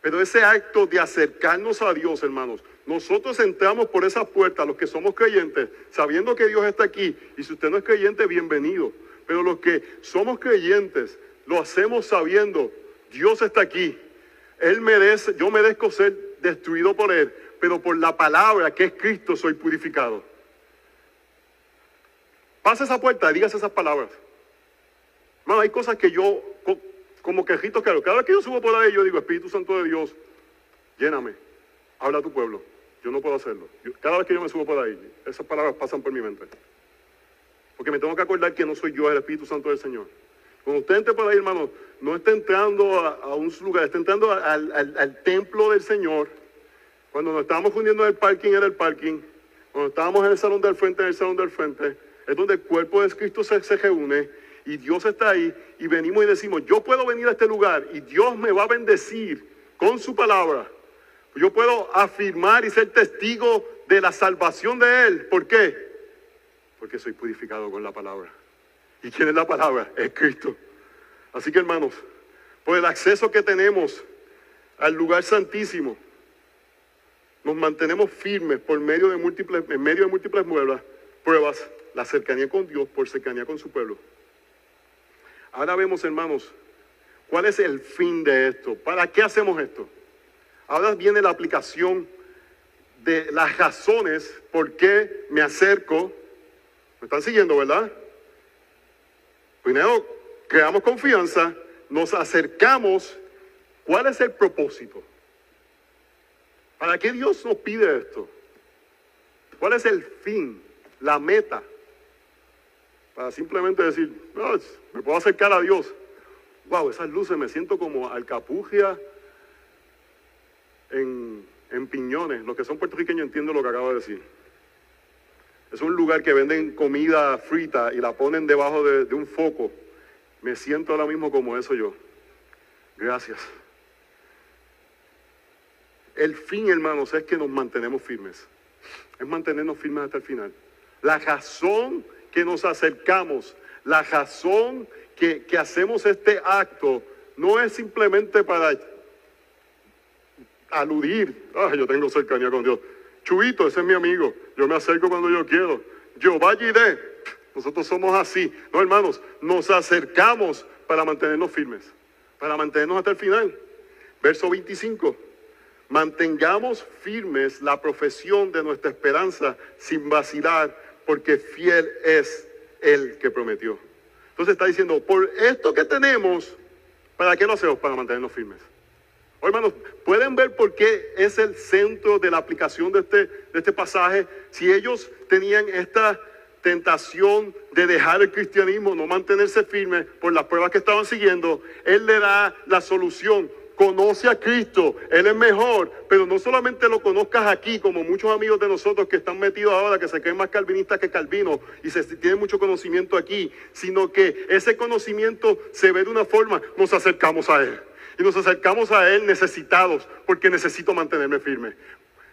Pero ese acto de acercarnos a Dios, hermanos, nosotros entramos por esa puerta, los que somos creyentes, sabiendo que Dios está aquí. Y si usted no es creyente, bienvenido. Pero los que somos creyentes, lo hacemos sabiendo, Dios está aquí. Él merece, yo merezco ser destruido por Él, pero por la palabra que es Cristo soy purificado. Pasa esa puerta digas esas palabras. No, hay cosas que yo, como quejitos claro, cada vez que yo subo por ahí, yo digo, Espíritu Santo de Dios, lléname, habla a tu pueblo. Yo no puedo hacerlo. cada vez que yo me subo por ahí, esas palabras pasan por mi mente. Porque me tengo que acordar que no soy yo el Espíritu Santo del Señor. Cuando usted entre por ahí, hermano, no está entrando a, un lugar, está entrando al, templo del Señor. Cuando nos estábamos fundiendo en el parking, era el parking. Cuando estábamos en el salón del frente, en el salón del frente. Es donde el cuerpo de Cristo se, se reúne y Dios está ahí. Y venimos y decimos, yo puedo venir a este lugar y Dios me va a bendecir con su palabra. Yo puedo afirmar y ser testigo de la salvación de Él. ¿Por qué? porque soy purificado con la palabra. ¿Y quién es la palabra? Es Cristo. Así que hermanos, por el acceso que tenemos al lugar santísimo, nos mantenemos firmes por medio de múltiples, en medio de múltiples pruebas, pruebas, la cercanía con Dios por cercanía con su pueblo. Ahora vemos, hermanos, cuál es el fin de esto. ¿Para qué hacemos esto? Ahora viene la aplicación de las razones por qué me acerco ¿Me están siguiendo, verdad? Primero, creamos confianza, nos acercamos. ¿Cuál es el propósito? ¿Para qué Dios nos pide esto? ¿Cuál es el fin, la meta? Para simplemente decir, me puedo acercar a Dios. Wow, esas luces me siento como alcapugia en, en piñones. Los que son puertorriqueños entienden lo que acabo de decir. Es un lugar que venden comida frita y la ponen debajo de, un foco. Me siento ahora mismo como eso yo. Gracias. El fin, hermanos, es que nos mantenemos firmes. Es mantenernos firmes hasta el final. La razón que nos acercamos, la razón que, hacemos este acto, no es simplemente para aludir, ah, yo tengo cercanía con Dios. Chubito, ese es mi amigo. Yo me acerco cuando yo quiero. Yo vaya de. Nosotros somos así. No, hermanos, nos acercamos para mantenernos firmes, para mantenernos hasta el final. Verso 25. Mantengamos firmes la profesión de nuestra esperanza sin vacilar, porque fiel es el que prometió. Entonces está diciendo, por esto que tenemos, ¿para qué lo hacemos? Para mantenernos firmes. Oh, hermanos, pueden ver por qué es el centro de la aplicación de este, de este pasaje. Si ellos tenían esta tentación de dejar el cristianismo, no mantenerse firmes por las pruebas que estaban siguiendo, Él le da la solución. Conoce a Cristo, Él es mejor, pero no solamente lo conozcas aquí, como muchos amigos de nosotros que están metidos ahora, que se creen más calvinistas que Calvino y se tienen mucho conocimiento aquí, sino que ese conocimiento se ve de una forma, nos acercamos a Él y nos acercamos a Él necesitados, porque necesito mantenerme firme.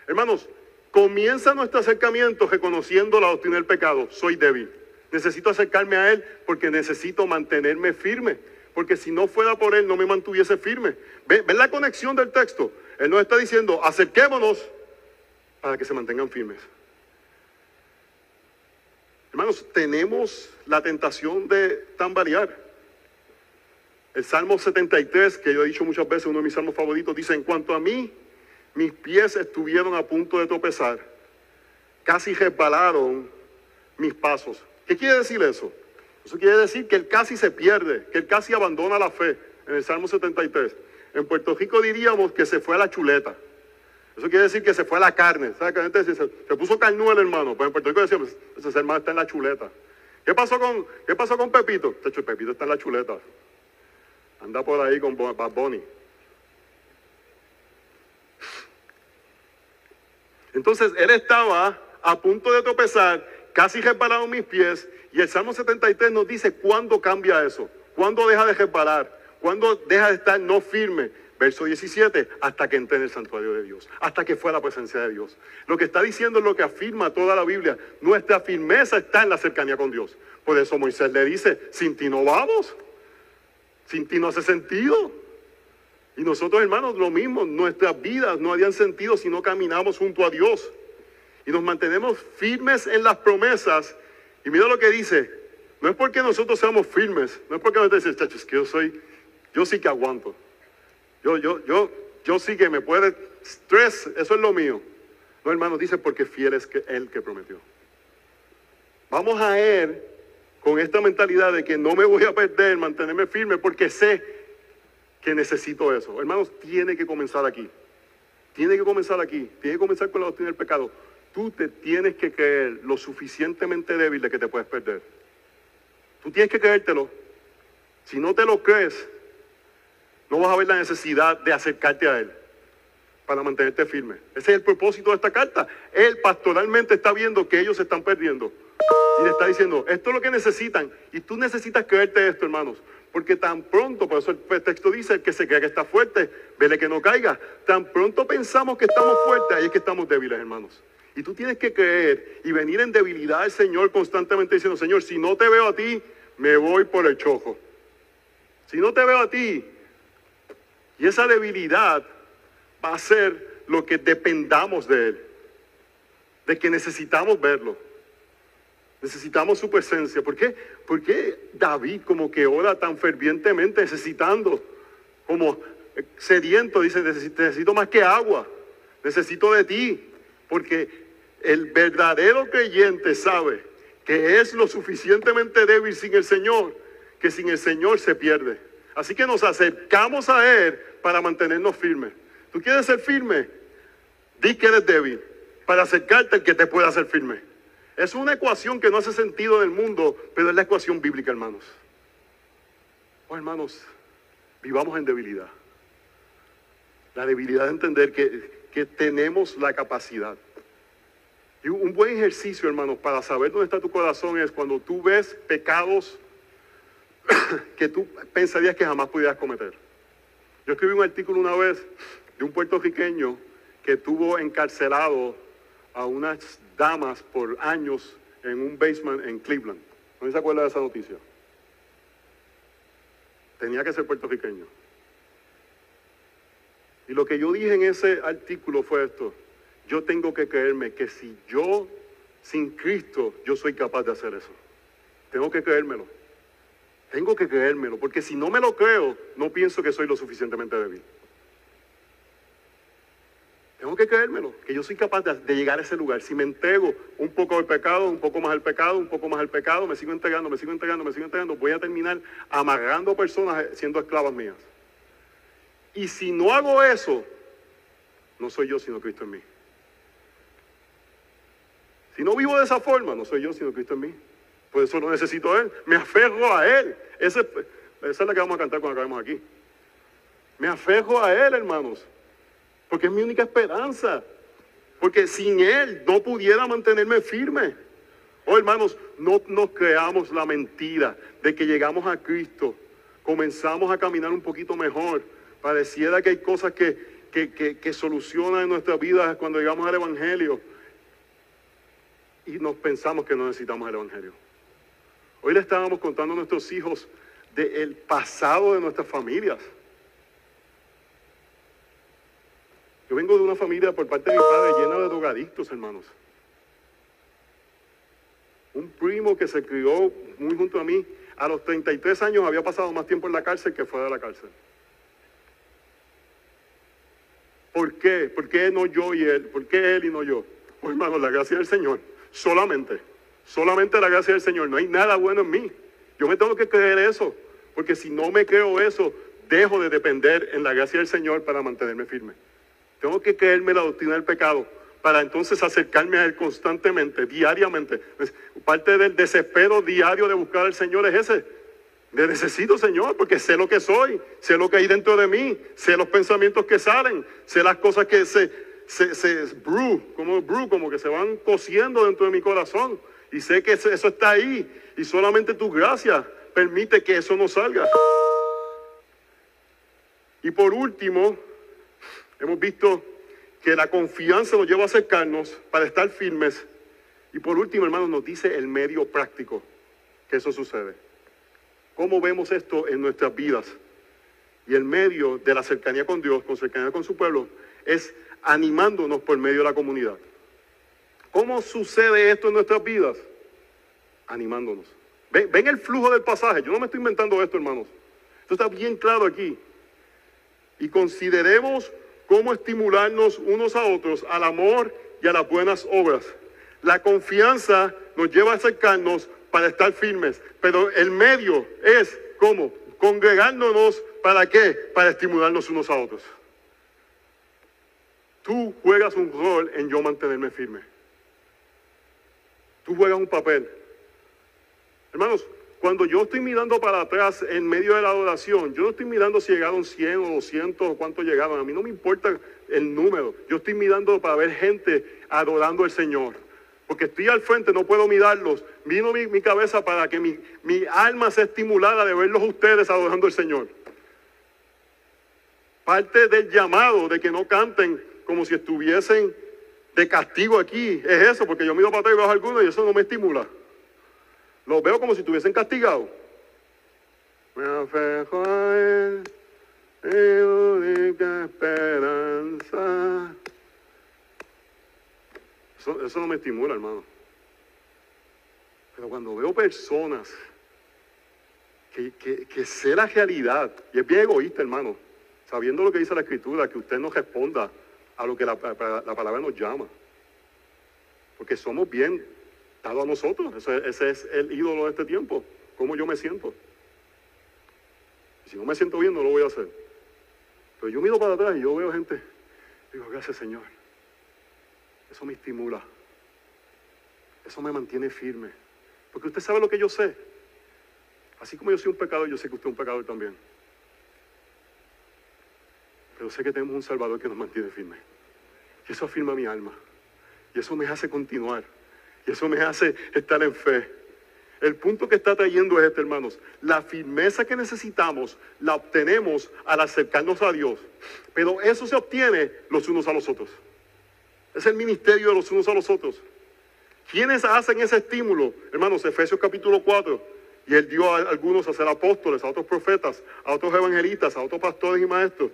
Hermanos, comienza nuestro acercamiento reconociendo la doctrina del pecado. Soy débil. Necesito acercarme a Él porque necesito mantenerme firme. Porque si no fuera por Él, no me mantuviese firme. ¿Ven, la conexión del texto? Él nos está diciendo, acerquémonos para que se mantengan firmes. Hermanos, tenemos la tentación de tambalear. El Salmo 73, que yo he dicho muchas veces, uno de mis salmos favoritos, dice, en cuanto a mí, mis pies estuvieron a punto de tropezar, casi resbalaron mis pasos. ¿Qué quiere decir eso? Eso quiere decir que él casi se pierde, que él casi abandona la fe en el Salmo 73. En Puerto Rico diríamos que se fue a la chuleta. Eso quiere decir que se fue a la carne. ¿Sabes? Que gente se, se puso carnuelo, hermano. Pues en Puerto Rico decíamos, ese hermano está en la chuleta. ¿Qué pasó con, qué pasó con Pepito? De hecho, Pepito está en la chuleta. Anda por ahí con Bad Bunny. Entonces, él estaba a punto de tropezar, casi resbalado mis pies, y el Salmo 73 nos dice cuándo cambia eso, cuándo deja de resbalar, cuándo deja de estar no firme. Verso 17, hasta que entré en el santuario de Dios, hasta que fue a la presencia de Dios. Lo que está diciendo es lo que afirma toda la Biblia. Nuestra firmeza está en la cercanía con Dios. Por eso Moisés le dice, sin ti no vamos, sin ti no hace sentido. Y nosotros, hermanos, lo mismo, nuestras vidas no harían sentido si no caminamos junto a Dios. Y nos mantenemos firmes en las promesas. Y mira lo que dice, no es porque nosotros seamos firmes, no es porque nosotros decimos, chachos, que yo soy, yo sí que aguanto. Yo, yo, yo, yo sí que me puede, estrés, eso es lo mío. No, hermanos, dice porque fiel es que Él que prometió. Vamos a Él con esta mentalidad de que no me voy a perder, mantenerme firme, porque sé que necesito eso. Hermanos, tiene que comenzar aquí. Tiene que comenzar aquí. Tiene que comenzar con la doctrina del pecado. Tú te tienes que creer lo suficientemente débil de que te puedes perder. Tú tienes que creértelo. Si no te lo crees, no vas a ver la necesidad de acercarte a Él para mantenerte firme. Ese es el propósito de esta carta. Él pastoralmente está viendo que ellos se están perdiendo. Y le está diciendo, esto es lo que necesitan. Y tú necesitas creerte esto, hermanos. Porque tan pronto, por eso el texto dice, que se crea que está fuerte, vele que no caiga. Tan pronto pensamos que estamos fuertes, ahí es que estamos débiles, hermanos. Y tú tienes que creer y venir en debilidad al Señor constantemente diciendo, Señor, si no te veo a ti, me voy por el chojo. Si no te veo a ti, y esa debilidad va a ser lo que dependamos de Él, de que necesitamos verlo. Necesitamos su presencia. ¿Por qué? ¿Por qué David como que ora tan fervientemente necesitando, como sediento, dice, necesito más que agua, necesito de ti? Porque el verdadero creyente sabe que es lo suficientemente débil sin el Señor, que sin el Señor se pierde. Así que nos acercamos a Él para mantenernos firmes. ¿Tú quieres ser firme? Di que eres débil para acercarte al que te pueda hacer firme. Es una ecuación que no hace sentido en el mundo, pero es la ecuación bíblica, hermanos. Oh, hermanos, vivamos en debilidad. La debilidad de entender que, que tenemos la capacidad. Y un buen ejercicio, hermanos, para saber dónde está tu corazón es cuando tú ves pecados que tú pensarías que jamás pudieras cometer. Yo escribí un artículo una vez de un puertorriqueño que tuvo encarcelado a unas damas por años en un basement en Cleveland. ¿No se acuerda de esa noticia? Tenía que ser puertorriqueño. Y lo que yo dije en ese artículo fue esto. Yo tengo que creerme que si yo, sin Cristo, yo soy capaz de hacer eso. Tengo que creérmelo. Tengo que creérmelo, porque si no me lo creo, no pienso que soy lo suficientemente débil. Tengo que creérmelo, que yo soy capaz de, llegar a ese lugar. Si me entrego un poco al pecado, un poco más al pecado, un poco más al pecado, me sigo entregando, me sigo entregando, me sigo entregando, voy a terminar amarrando personas siendo esclavas mías. Y si no hago eso, no soy yo sino Cristo en mí. Si no vivo de esa forma, no soy yo sino Cristo en mí. Por eso lo necesito a Él. Me aferro a Él. esa es la que vamos a cantar cuando acabemos aquí. Me aferro a Él, hermanos. Porque es mi única esperanza. Porque sin Él no pudiera mantenerme firme. Oh, hermanos, no nos creamos la mentira de que llegamos a Cristo, comenzamos a caminar un poquito mejor. Pareciera que hay cosas que, que, que, que solucionan en nuestra vida cuando llegamos al Evangelio. Y nos pensamos que no necesitamos el Evangelio. Hoy le estábamos contando a nuestros hijos del pasado de nuestras familias. Yo vengo de una familia por parte de mi padre llena de drogadictos, hermanos. Un primo que se crió muy junto a mí a los 33 años había pasado más tiempo en la cárcel que fuera de la cárcel. ¿Por qué? ¿Por qué no yo y él? ¿Por qué él y no yo? Pues hermano, la gracia del Señor. Solamente. Solamente la gracia del Señor. No hay nada bueno en mí. Yo me tengo que creer eso. Porque si no me creo eso, dejo de depender en la gracia del Señor para mantenerme firme. Tengo que creerme la doctrina del pecado para entonces acercarme a Él constantemente, diariamente. Parte del desespero diario de buscar al Señor es ese. Me necesito, Señor, porque sé lo que soy, sé lo que hay dentro de mí, sé los pensamientos que salen, sé las cosas que se, se, se brew, como brew, como que se van cociendo dentro de mi corazón. Y sé que eso está ahí. Y solamente tu gracia permite que eso no salga. Y por último, hemos visto que la confianza nos lleva a acercarnos para estar firmes. Y por último, hermanos, nos dice el medio práctico que eso sucede. ¿Cómo vemos esto en nuestras vidas? Y el medio de la cercanía con Dios, con cercanía con su pueblo, es animándonos por medio de la comunidad. ¿Cómo sucede esto en nuestras vidas? Animándonos. Ven, el flujo del pasaje. Yo no me estoy inventando esto, hermanos. Esto está bien claro aquí. Y consideremos cómo estimularnos unos a otros al amor y a las buenas obras. La confianza nos lleva a acercarnos para estar firmes, pero el medio es cómo congregándonos para qué? Para estimularnos unos a otros. Tú juegas un rol en yo mantenerme firme. Tú juegas un papel. Hermanos, cuando yo estoy mirando para atrás en medio de la adoración, yo no estoy mirando si llegaron 100 o 200 o cuántos llegaron. A mí no me importa el número. Yo estoy mirando para ver gente adorando al Señor. Porque estoy al frente, no puedo mirarlos. Vino mi, mi cabeza para que mi, mi alma sea estimulada de verlos ustedes adorando al Señor. Parte del llamado de que no canten como si estuviesen de castigo aquí es eso, porque yo miro para atrás y veo a algunos y eso no me estimula. Los veo como si estuviesen castigados. Me afejo a él, única esperanza. Eso, eso no me estimula, hermano. Pero cuando veo personas que, que, que sé la realidad, y es bien egoísta, hermano, sabiendo lo que dice la Escritura, que usted no responda a lo que la, la, la palabra nos llama. Porque somos bien dado a nosotros. Ese, ese, es el ídolo de este tiempo. Cómo yo me siento. Y si no me siento bien, no lo voy a hacer. Pero yo miro para atrás y yo veo gente. Digo, gracias Señor. Eso me estimula. Eso me mantiene firme. Porque usted sabe lo que yo sé. Así como yo soy un pecador, yo sé que usted es un pecador también. Pero sé que tenemos un Salvador que nos mantiene firme. Y eso afirma mi alma. Y eso me hace continuar. Y eso me hace estar en fe. El punto que está trayendo es este, hermanos. La firmeza que necesitamos la obtenemos al acercarnos a Dios. Pero eso se obtiene los unos a los otros. Es el ministerio de los unos a los otros. ¿Quiénes hacen ese estímulo? Hermanos, Efesios capítulo 4. Y él dio a algunos a ser apóstoles, a otros profetas, a otros evangelistas, a otros pastores y maestros,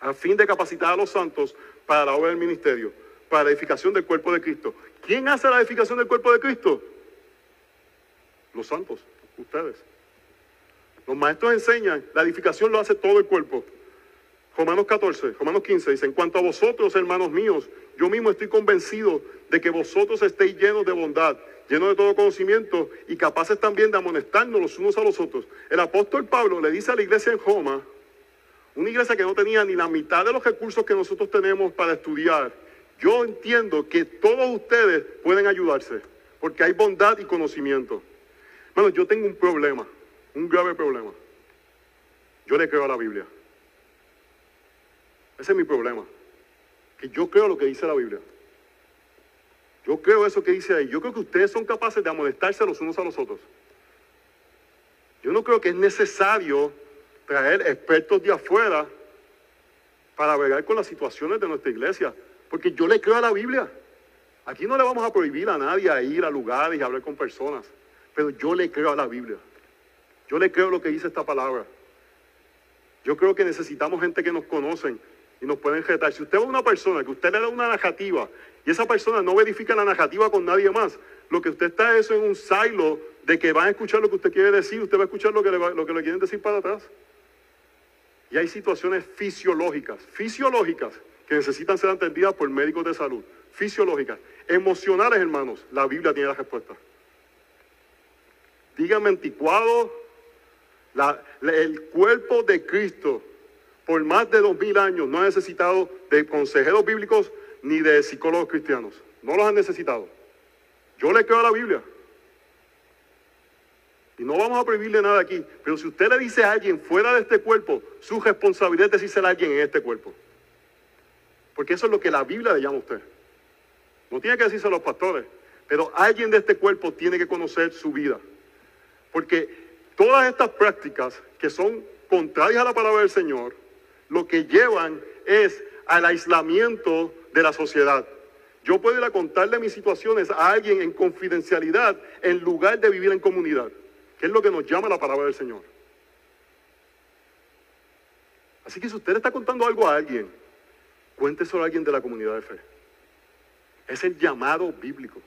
a fin de capacitar a los santos para la obra del ministerio, para la edificación del cuerpo de Cristo. ¿Quién hace la edificación del cuerpo de Cristo? Los santos, ustedes. Los maestros enseñan, la edificación lo hace todo el cuerpo. Romanos 14, Romanos 15 dice, en cuanto a vosotros, hermanos míos, yo mismo estoy convencido de que vosotros estéis llenos de bondad, llenos de todo conocimiento y capaces también de amonestarnos los unos a los otros. El apóstol Pablo le dice a la iglesia en Roma, una iglesia que no tenía ni la mitad de los recursos que nosotros tenemos para estudiar, yo entiendo que todos ustedes pueden ayudarse, porque hay bondad y conocimiento. Bueno, yo tengo un problema, un grave problema. Yo le creo a la Biblia. Ese es mi problema. Que yo creo lo que dice la Biblia. Yo creo eso que dice ahí. Yo creo que ustedes son capaces de amonestarse los unos a los otros. Yo no creo que es necesario traer expertos de afuera para bregar con las situaciones de nuestra iglesia. Porque yo le creo a la Biblia. Aquí no le vamos a prohibir a nadie a ir a lugares y hablar con personas. Pero yo le creo a la Biblia. Yo le creo lo que dice esta palabra. Yo creo que necesitamos gente que nos conocen y nos pueden retar. Si usted a una persona que usted le da una narrativa y esa persona no verifica la narrativa con nadie más, lo que usted está es en un silo de que van a escuchar lo que usted quiere decir, usted va a escuchar lo que lo que le quieren decir para atrás. Y hay situaciones fisiológicas, fisiológicas, que necesitan ser atendidas por médicos de salud, fisiológicas. Emocionales, hermanos, la Biblia tiene la respuesta. Dígame anticuado, el cuerpo de Cristo por más de dos mil años no ha necesitado de consejeros bíblicos ni de psicólogos cristianos. No los han necesitado. Yo le creo a la Biblia. Y no vamos a prohibirle nada aquí. Pero si usted le dice a alguien fuera de este cuerpo, su responsabilidad es decirse a alguien en este cuerpo. Porque eso es lo que la Biblia le llama a usted. No tiene que decirse a los pastores. Pero alguien de este cuerpo tiene que conocer su vida. Porque todas estas prácticas que son contrarias a la palabra del Señor, lo que llevan es al aislamiento de la sociedad. Yo puedo ir a contarle mis situaciones a alguien en confidencialidad en lugar de vivir en comunidad, que es lo que nos llama la palabra del Señor. Así que si usted está contando algo a alguien, cuénteselo a alguien de la comunidad de fe. Es el llamado bíblico.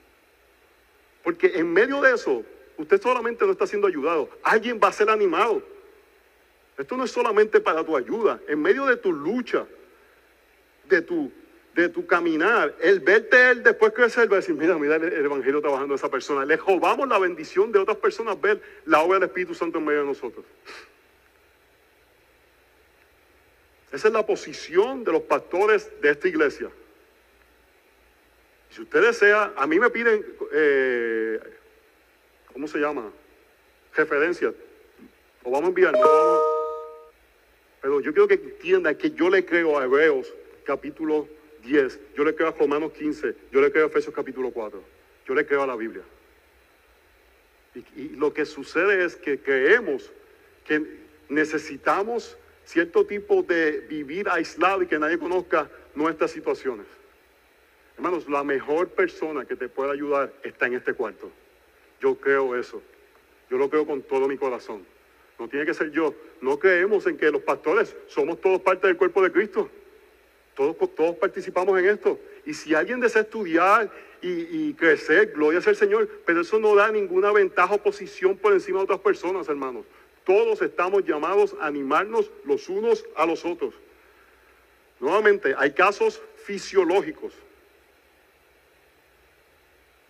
Porque en medio de eso, usted solamente no está siendo ayudado, alguien va a ser animado. Esto no es solamente para tu ayuda, en medio de tu lucha, de tu, de tu caminar, el verte él después crecer, va a decir, mira, mira el, Evangelio trabajando a esa persona. Le robamos la bendición de otras personas ver la obra del Espíritu Santo en medio de nosotros. Esa es la posición de los pastores de esta iglesia. Si usted desea, a mí me piden, eh, ¿cómo se llama? Referencias. O vamos a enviar, Pero yo quiero que entienda que yo le creo a Hebreos capítulo 10, yo le creo a Romanos 15, yo le creo a Efesios capítulo 4, yo le creo a la Biblia. Y, lo que sucede es que creemos que necesitamos cierto tipo de vivir aislado y que nadie conozca nuestras situaciones. Hermanos, la mejor persona que te pueda ayudar está en este cuarto. Yo creo eso. Yo lo creo con todo mi corazón. No tiene que ser yo. No creemos en que los pastores somos todos parte del cuerpo de Cristo. Todos, participamos en esto. Y si alguien desea estudiar y, crecer, gloria sea el Señor, pero eso no da ninguna ventaja o posición por encima de otras personas, hermanos. Todos estamos llamados a animarnos los unos a los otros. Nuevamente, hay casos fisiológicos.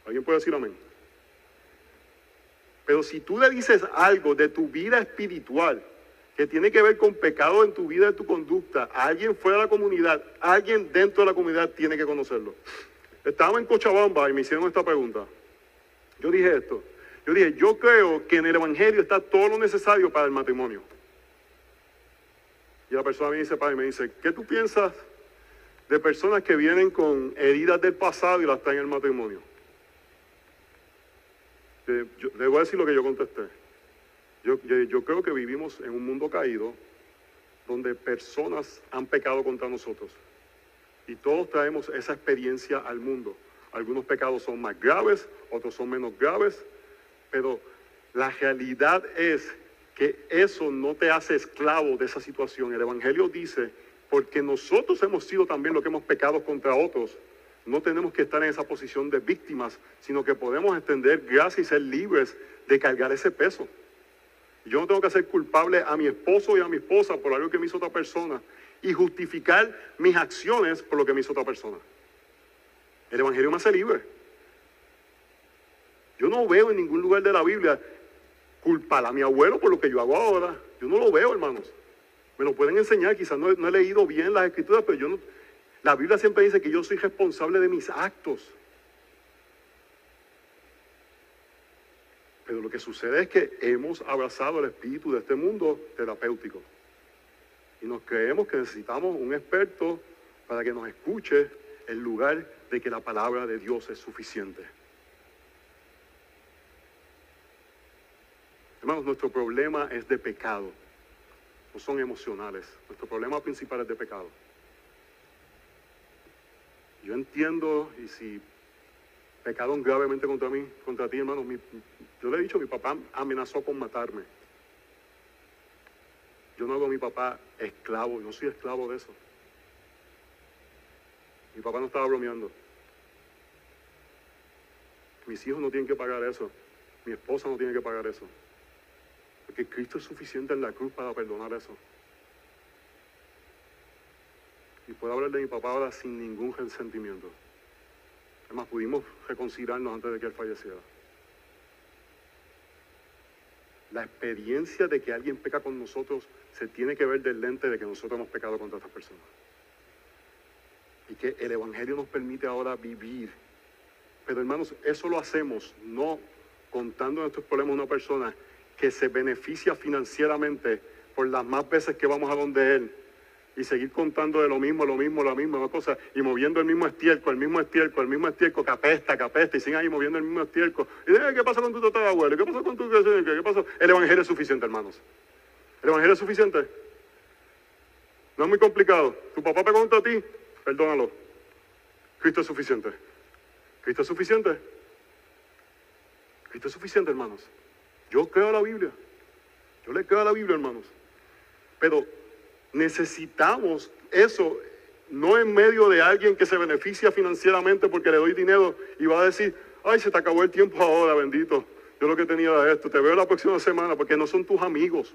¿Alguien puede decir amén? Pero si tú le dices algo de tu vida espiritual, que tiene que ver con pecado en tu vida, en tu conducta, alguien fuera de la comunidad, alguien dentro de la comunidad tiene que conocerlo. Estaba en Cochabamba y me hicieron esta pregunta. Yo dije esto. Yo dije, yo creo que en el Evangelio está todo lo necesario para el matrimonio. Y la persona me dice, padre, me dice, ¿qué tú piensas de personas que vienen con heridas del pasado y las traen en el matrimonio? Eh, le voy a decir lo que yo contesté. Yo, creo que vivimos en un mundo caído donde personas han pecado contra nosotros. Y todos traemos esa experiencia al mundo. Algunos pecados son más graves, otros son menos graves, pero la realidad es que eso no te hace esclavo de esa situación. El Evangelio dice, porque nosotros hemos sido también los que hemos pecado contra otros, no tenemos que estar en esa posición de víctimas, sino que podemos extender gracia y ser libres de cargar ese peso. Yo no tengo que ser culpable a mi esposo y a mi esposa por algo que me hizo otra persona y justificar mis acciones por lo que me hizo otra persona. El Evangelio me hace libre. Yo no veo en ningún lugar de la Biblia culpar a mi abuelo por lo que yo hago ahora. Yo no lo veo, hermanos. Me lo pueden enseñar, quizás no he leído bien las escrituras, pero yo no, la Biblia siempre dice que yo soy responsable de mis actos. Pero lo que sucede es que hemos abrazado el espíritu de este mundo terapéutico. Y nos creemos que necesitamos un experto para que nos escuche en lugar de que la palabra de Dios es suficiente. Hermanos, nuestro problema es de pecado, no son emocionales. Nuestro problema principal es de pecado. Yo entiendo, y si pecaron gravemente contra mí, contra ti, hermano, yo le he dicho, mi papá amenazó con matarme. Yo no hago a mi papá esclavo, yo soy esclavo de eso. Mi papá no estaba bromeando. Mis hijos no tienen que pagar eso. Mi esposa no tiene que pagar eso. Porque Cristo es suficiente en la cruz para perdonar eso. Y puedo hablar de mi papá ahora sin ningún resentimiento. Además, pudimos reconciliarnos antes de que él falleciera. La experiencia de que alguien peca con nosotros se tiene que ver del lente de que nosotros hemos pecado contra otras personas. Y que el Evangelio nos permite ahora vivir. Pero hermanos, eso lo hacemos no contando nuestros problemas a una persona que se beneficia financieramente por las más veces que vamos a donde Él y seguir contando de lo mismo, lo mismo, lo mismo, cosa, y moviendo el mismo estiércol, el mismo estiércol, el mismo estiércol que apesta, que apesta, y siguen ahí moviendo el mismo estiércol. Y ¿qué pasa con tu abuelo? ¿Qué pasa con tu qué, pasa? El evangelio es suficiente, hermanos. El evangelio es suficiente. No es muy complicado. Tu papá pegó contra ti, perdónalo. Cristo es suficiente. Cristo es suficiente. Cristo es suficiente, hermanos. Yo creo a la Biblia. Yo le creo a la Biblia, hermanos. Pero necesitamos eso, no en medio de alguien que se beneficia financieramente porque le doy dinero y va a decir, ay, se te acabó el tiempo ahora, bendito. Yo lo que tenía era esto, te veo la próxima semana porque no son tus amigos.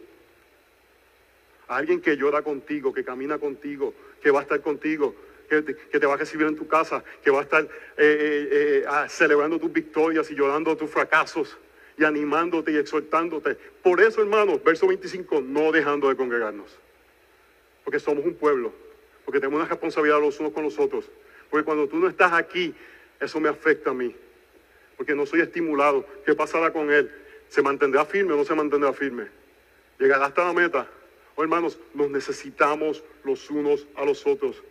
Alguien que llora contigo, que camina contigo, que va a estar contigo, que te, va a recibir en tu casa, que va a estar eh, eh, eh, ah, celebrando tus victorias y llorando tus fracasos y animándote y exhortándote. Por eso, hermanos, verso 25, no dejando de congregarnos. Porque somos un pueblo, porque tenemos una responsabilidad los unos con los otros. Porque cuando tú no estás aquí, eso me afecta a mí. Porque no soy estimulado. ¿Qué pasará con él? ¿Se mantendrá firme o no se mantendrá firme? ¿Llegará hasta la meta? Oh, hermanos, nos necesitamos los unos a los otros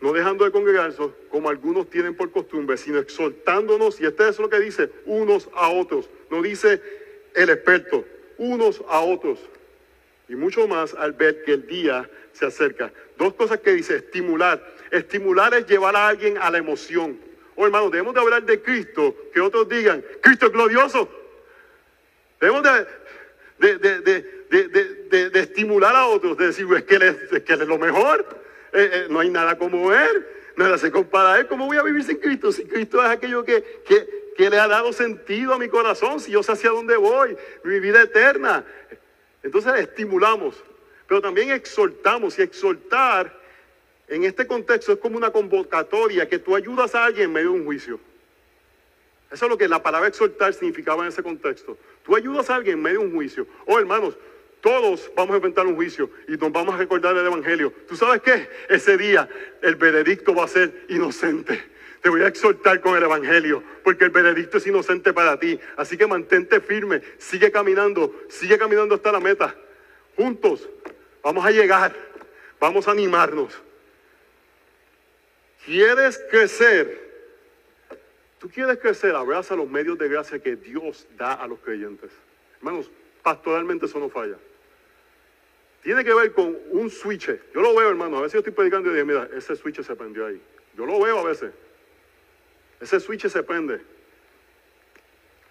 no dejando de congregarse como algunos tienen por costumbre, sino exhortándonos, y este es lo que dice, unos a otros, no dice el experto, unos a otros, y mucho más al ver que el día se acerca. Dos cosas que dice, estimular. Estimular es llevar a alguien a la emoción. Oh hermano, debemos de hablar de Cristo, que otros digan, Cristo es glorioso. Debemos de, de, estimular a otros, de decir, es que es, que él es lo mejor. Eh, eh, no hay nada como Él, nada se compara a Él. ¿Cómo voy a vivir sin Cristo? Si Cristo es aquello que, que, le ha dado sentido a mi corazón, si yo sé hacia dónde voy, mi vida eterna. Entonces estimulamos, pero también exhortamos y exhortar en este contexto es como una convocatoria que tú ayudas a alguien en medio de un juicio. Eso es lo que la palabra exhortar significaba en ese contexto. Tú ayudas a alguien en medio de un juicio. Oh, hermanos, todos vamos a enfrentar un juicio y nos vamos a recordar el Evangelio. ¿Tú sabes qué? Ese día el veredicto va a ser inocente. Te voy a exhortar con el Evangelio, porque el veredicto es inocente para ti. Así que mantente firme, sigue caminando, sigue caminando hasta la meta. Juntos vamos a llegar, vamos a animarnos. ¿Quieres crecer? Tú quieres crecer, abraza los medios de gracia que Dios da a los creyentes. Hermanos, pastoralmente eso no falla. Tiene que ver con un switch. Yo lo veo, hermano. A veces yo estoy predicando y digo, mira, ese switch se prendió ahí. Yo lo veo a veces. Ese switch se prende.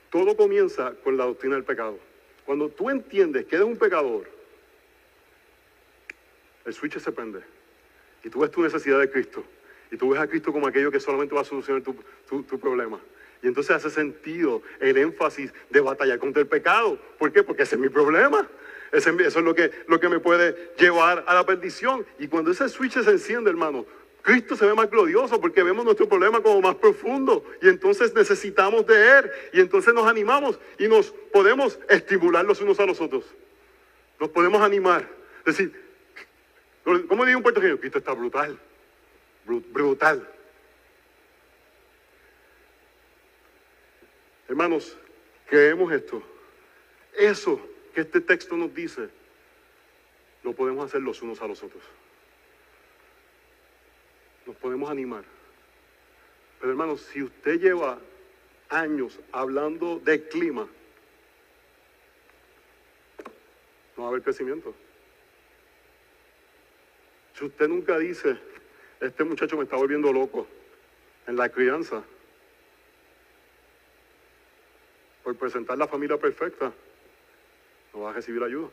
Todo comienza con la doctrina del pecado. Cuando tú entiendes que eres un pecador, el switch se prende. Y tú ves tu necesidad de Cristo. Y tú ves a Cristo como aquello que solamente va a solucionar tu, tu problema. Y entonces hace sentido el énfasis de batallar contra el pecado. ¿Por qué? Porque ese es mi problema. eso es lo que, lo que me puede llevar a la perdición. Y cuando ese switch se enciende, hermano, Cristo se ve más glorioso porque vemos nuestro problema como más profundo. Y entonces necesitamos de Él. Y entonces nos animamos y nos podemos estimular los unos a los otros. Nos podemos animar. Decir, ¿cómo digo un puertorriqueño? Cristo está brutal. Brutal. Hermanos, creemos esto. Eso que este texto nos dice, lo podemos hacer los unos a los otros. Nos podemos animar. Pero hermanos, si usted lleva años hablando de clima, no va a haber crecimiento. Si usted nunca dice, este muchacho me está volviendo loco en la crianza, por presentar la familia perfecta, no va a recibir ayuda.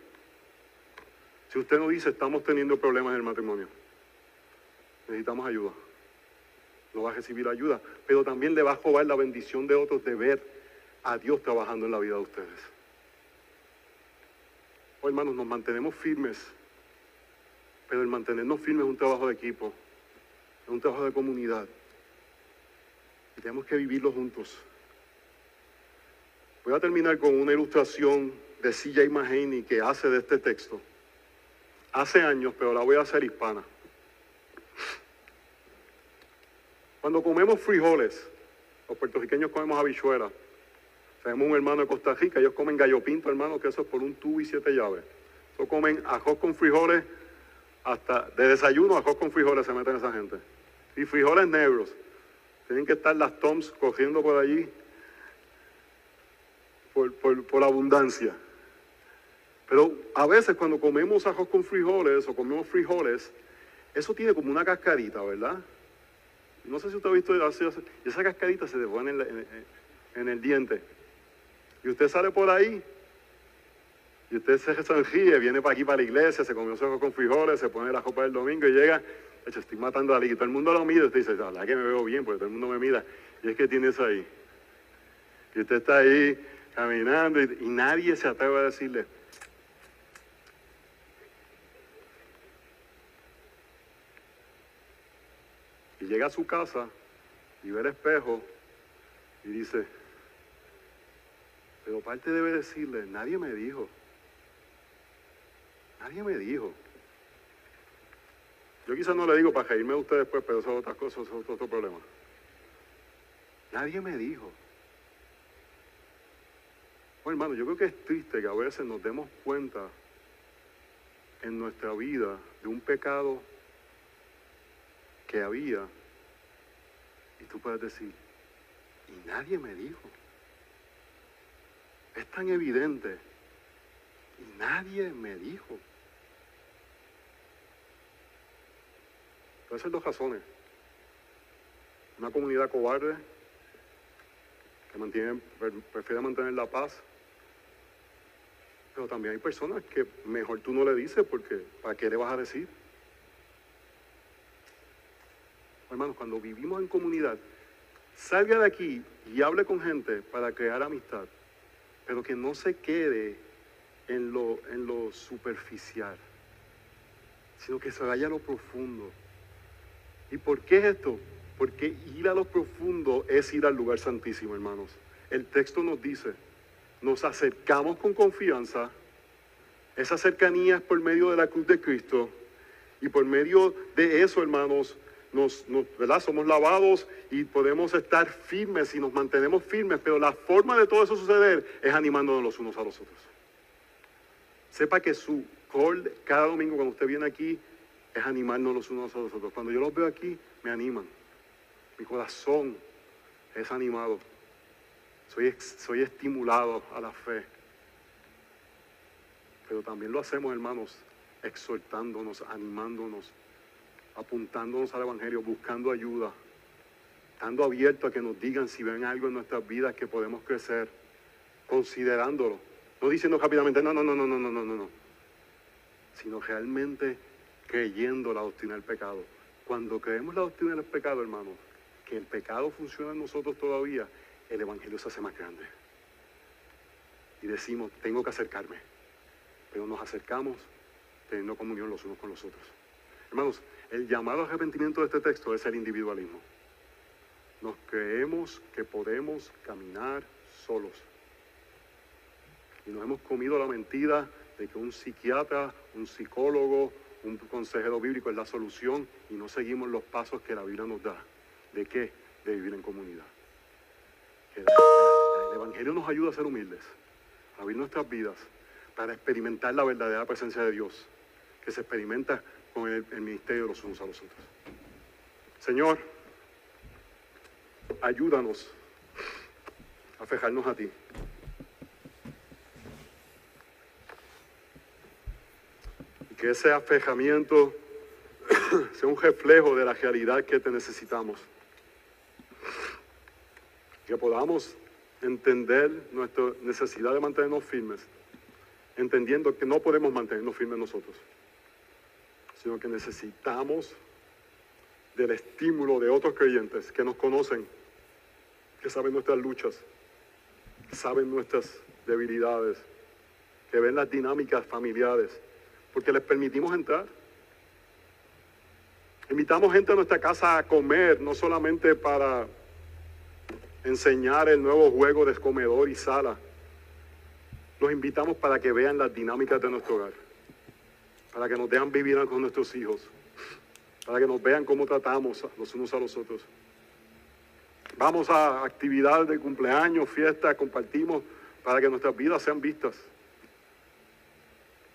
Si usted no dice, estamos teniendo problemas en el matrimonio, necesitamos ayuda, no va a recibir ayuda, pero también le va a jobar la bendición de otros de ver a Dios trabajando en la vida de ustedes. Oh, hermanos, nos mantenemos firmes, pero el mantenernos firmes es un trabajo de equipo, es un trabajo de comunidad. Y tenemos que vivirlo juntos. Voy a terminar con una ilustración de C.J. Mahaney que hace de este texto. Hace años, pero la voy a hacer hispana. Cuando comemos frijoles, los puertorriqueños comemos habichuelas. Tenemos un hermano de Costa Rica, ellos comen gallo pinto, hermano, que eso es por un tubo y siete llaves. Ellos comen arroz con frijoles, hasta de desayuno arroz con frijoles se meten esa gente. Y frijoles negros. Tienen que estar las toms cogiendo por allí por, por, abundancia. Pero a veces cuando comemos arroz con frijoles o comemos frijoles, eso tiene como una cascarita, ¿verdad? No sé si usted ha visto, esa cascarita se te pone en, el diente. Y usted sale por ahí y usted se sonríe, viene para aquí para la iglesia, se comió arroz con frijoles, se pone la ropa del domingo y llega, de hecho, estoy matando a alguien. Todo el mundo lo mira y usted dice, la que me veo bien, porque todo el mundo me mira. Y es que tiene eso ahí. Y usted está ahí caminando y, nadie se atreve a decirle, y llega a su casa y ve el espejo y dice, pero parte debe decirle, nadie me dijo, nadie me dijo. Yo quizás no le digo para reírme de usted después, pero eso es otra cosa, eso es otro problema. Nadie me dijo. Bueno, hermano, yo creo que es triste que a veces nos demos cuenta en nuestra vida de un pecado había y tú puedes decir, y nadie me dijo. Es tan evidente y nadie me dijo. Puede ser dos razones. Una comunidad cobarde que mantiene, prefiere mantener la paz pero también hay personas que mejor tú no le dices porque ¿para qué le vas a decir? Hermanos, cuando vivimos en comunidad, salga de aquí y hable con gente para crear amistad, pero que no se quede en lo, en lo superficial, sino que se vaya a lo profundo. ¿Y por qué es esto? Porque ir a lo profundo es ir al lugar santísimo, hermanos. El texto nos dice, nos acercamos con confianza. Esa cercanía es por medio de la cruz de Cristo. Y por medio de eso, hermanos, nos, ¿verdad? somos lavados y podemos estar firmes y nos mantenemos firmes. Pero la forma de todo eso suceder es animándonos los unos a los otros. Sepa que su call cada domingo cuando usted viene aquí es animarnos los unos a los otros. Cuando yo los veo aquí, me animan. Mi corazón es animado. Soy, estimulado a la fe. Pero también lo hacemos, hermanos, exhortándonos, animándonos, apuntándonos al Evangelio, buscando ayuda, estando abierto a que nos digan si ven algo en nuestras vidas que podemos crecer, considerándolo. No diciendo rápidamente, no, no, no, no, no, no, no, no. Sino realmente creyendo la doctrina del pecado. Cuando creemos la doctrina del pecado, hermanos, que el pecado funciona en nosotros todavía, el Evangelio se hace más grande. Y decimos, tengo que acercarme. Pero nos acercamos teniendo comunión los unos con los otros. Hermanos, el llamado arrepentimiento de este texto es el individualismo. Nos creemos que podemos caminar solos. Y nos hemos comido la mentira de que un psiquiatra, un psicólogo, un consejero bíblico es la solución y no seguimos los pasos que la Biblia nos da. ¿De qué? De vivir en comunidad. El Evangelio nos ayuda a ser humildes, a vivir nuestras vidas, para experimentar la verdadera presencia de Dios, que se experimenta con el, ministerio de los unos a los otros. Señor, ayúdanos a fijarnos a ti. Y que ese afejamiento sea un reflejo de la realidad que te necesitamos que podamos entender nuestra necesidad de mantenernos firmes, entendiendo que no podemos mantenernos firmes nosotros, sino que necesitamos del estímulo de otros creyentes que nos conocen, que saben nuestras luchas, saben nuestras debilidades, que ven las dinámicas familiares, porque les permitimos entrar. Invitamos gente a nuestra casa a comer, no solamente para enseñar el nuevo juego de comedor y sala. Los invitamos para que vean las dinámicas de nuestro hogar, para que nos dejan vivir con nuestros hijos, para que nos vean cómo tratamos los unos a los otros. Vamos a actividades de cumpleaños, fiestas, compartimos para que nuestras vidas sean vistas.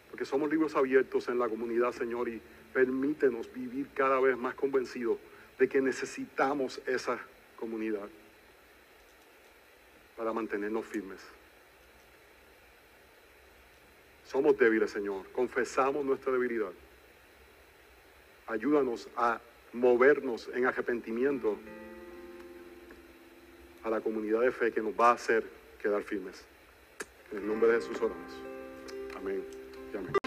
Porque somos libros abiertos en la comunidad, Señor, y permítenos vivir cada vez más convencidos de que necesitamos esa comunidad para mantenernos firmes. Somos débiles, Señor. Confesamos nuestra debilidad. Ayúdanos a movernos en arrepentimiento a la comunidad de fe que nos va a hacer quedar firmes. En el nombre de Jesús oramos. Amén y amén.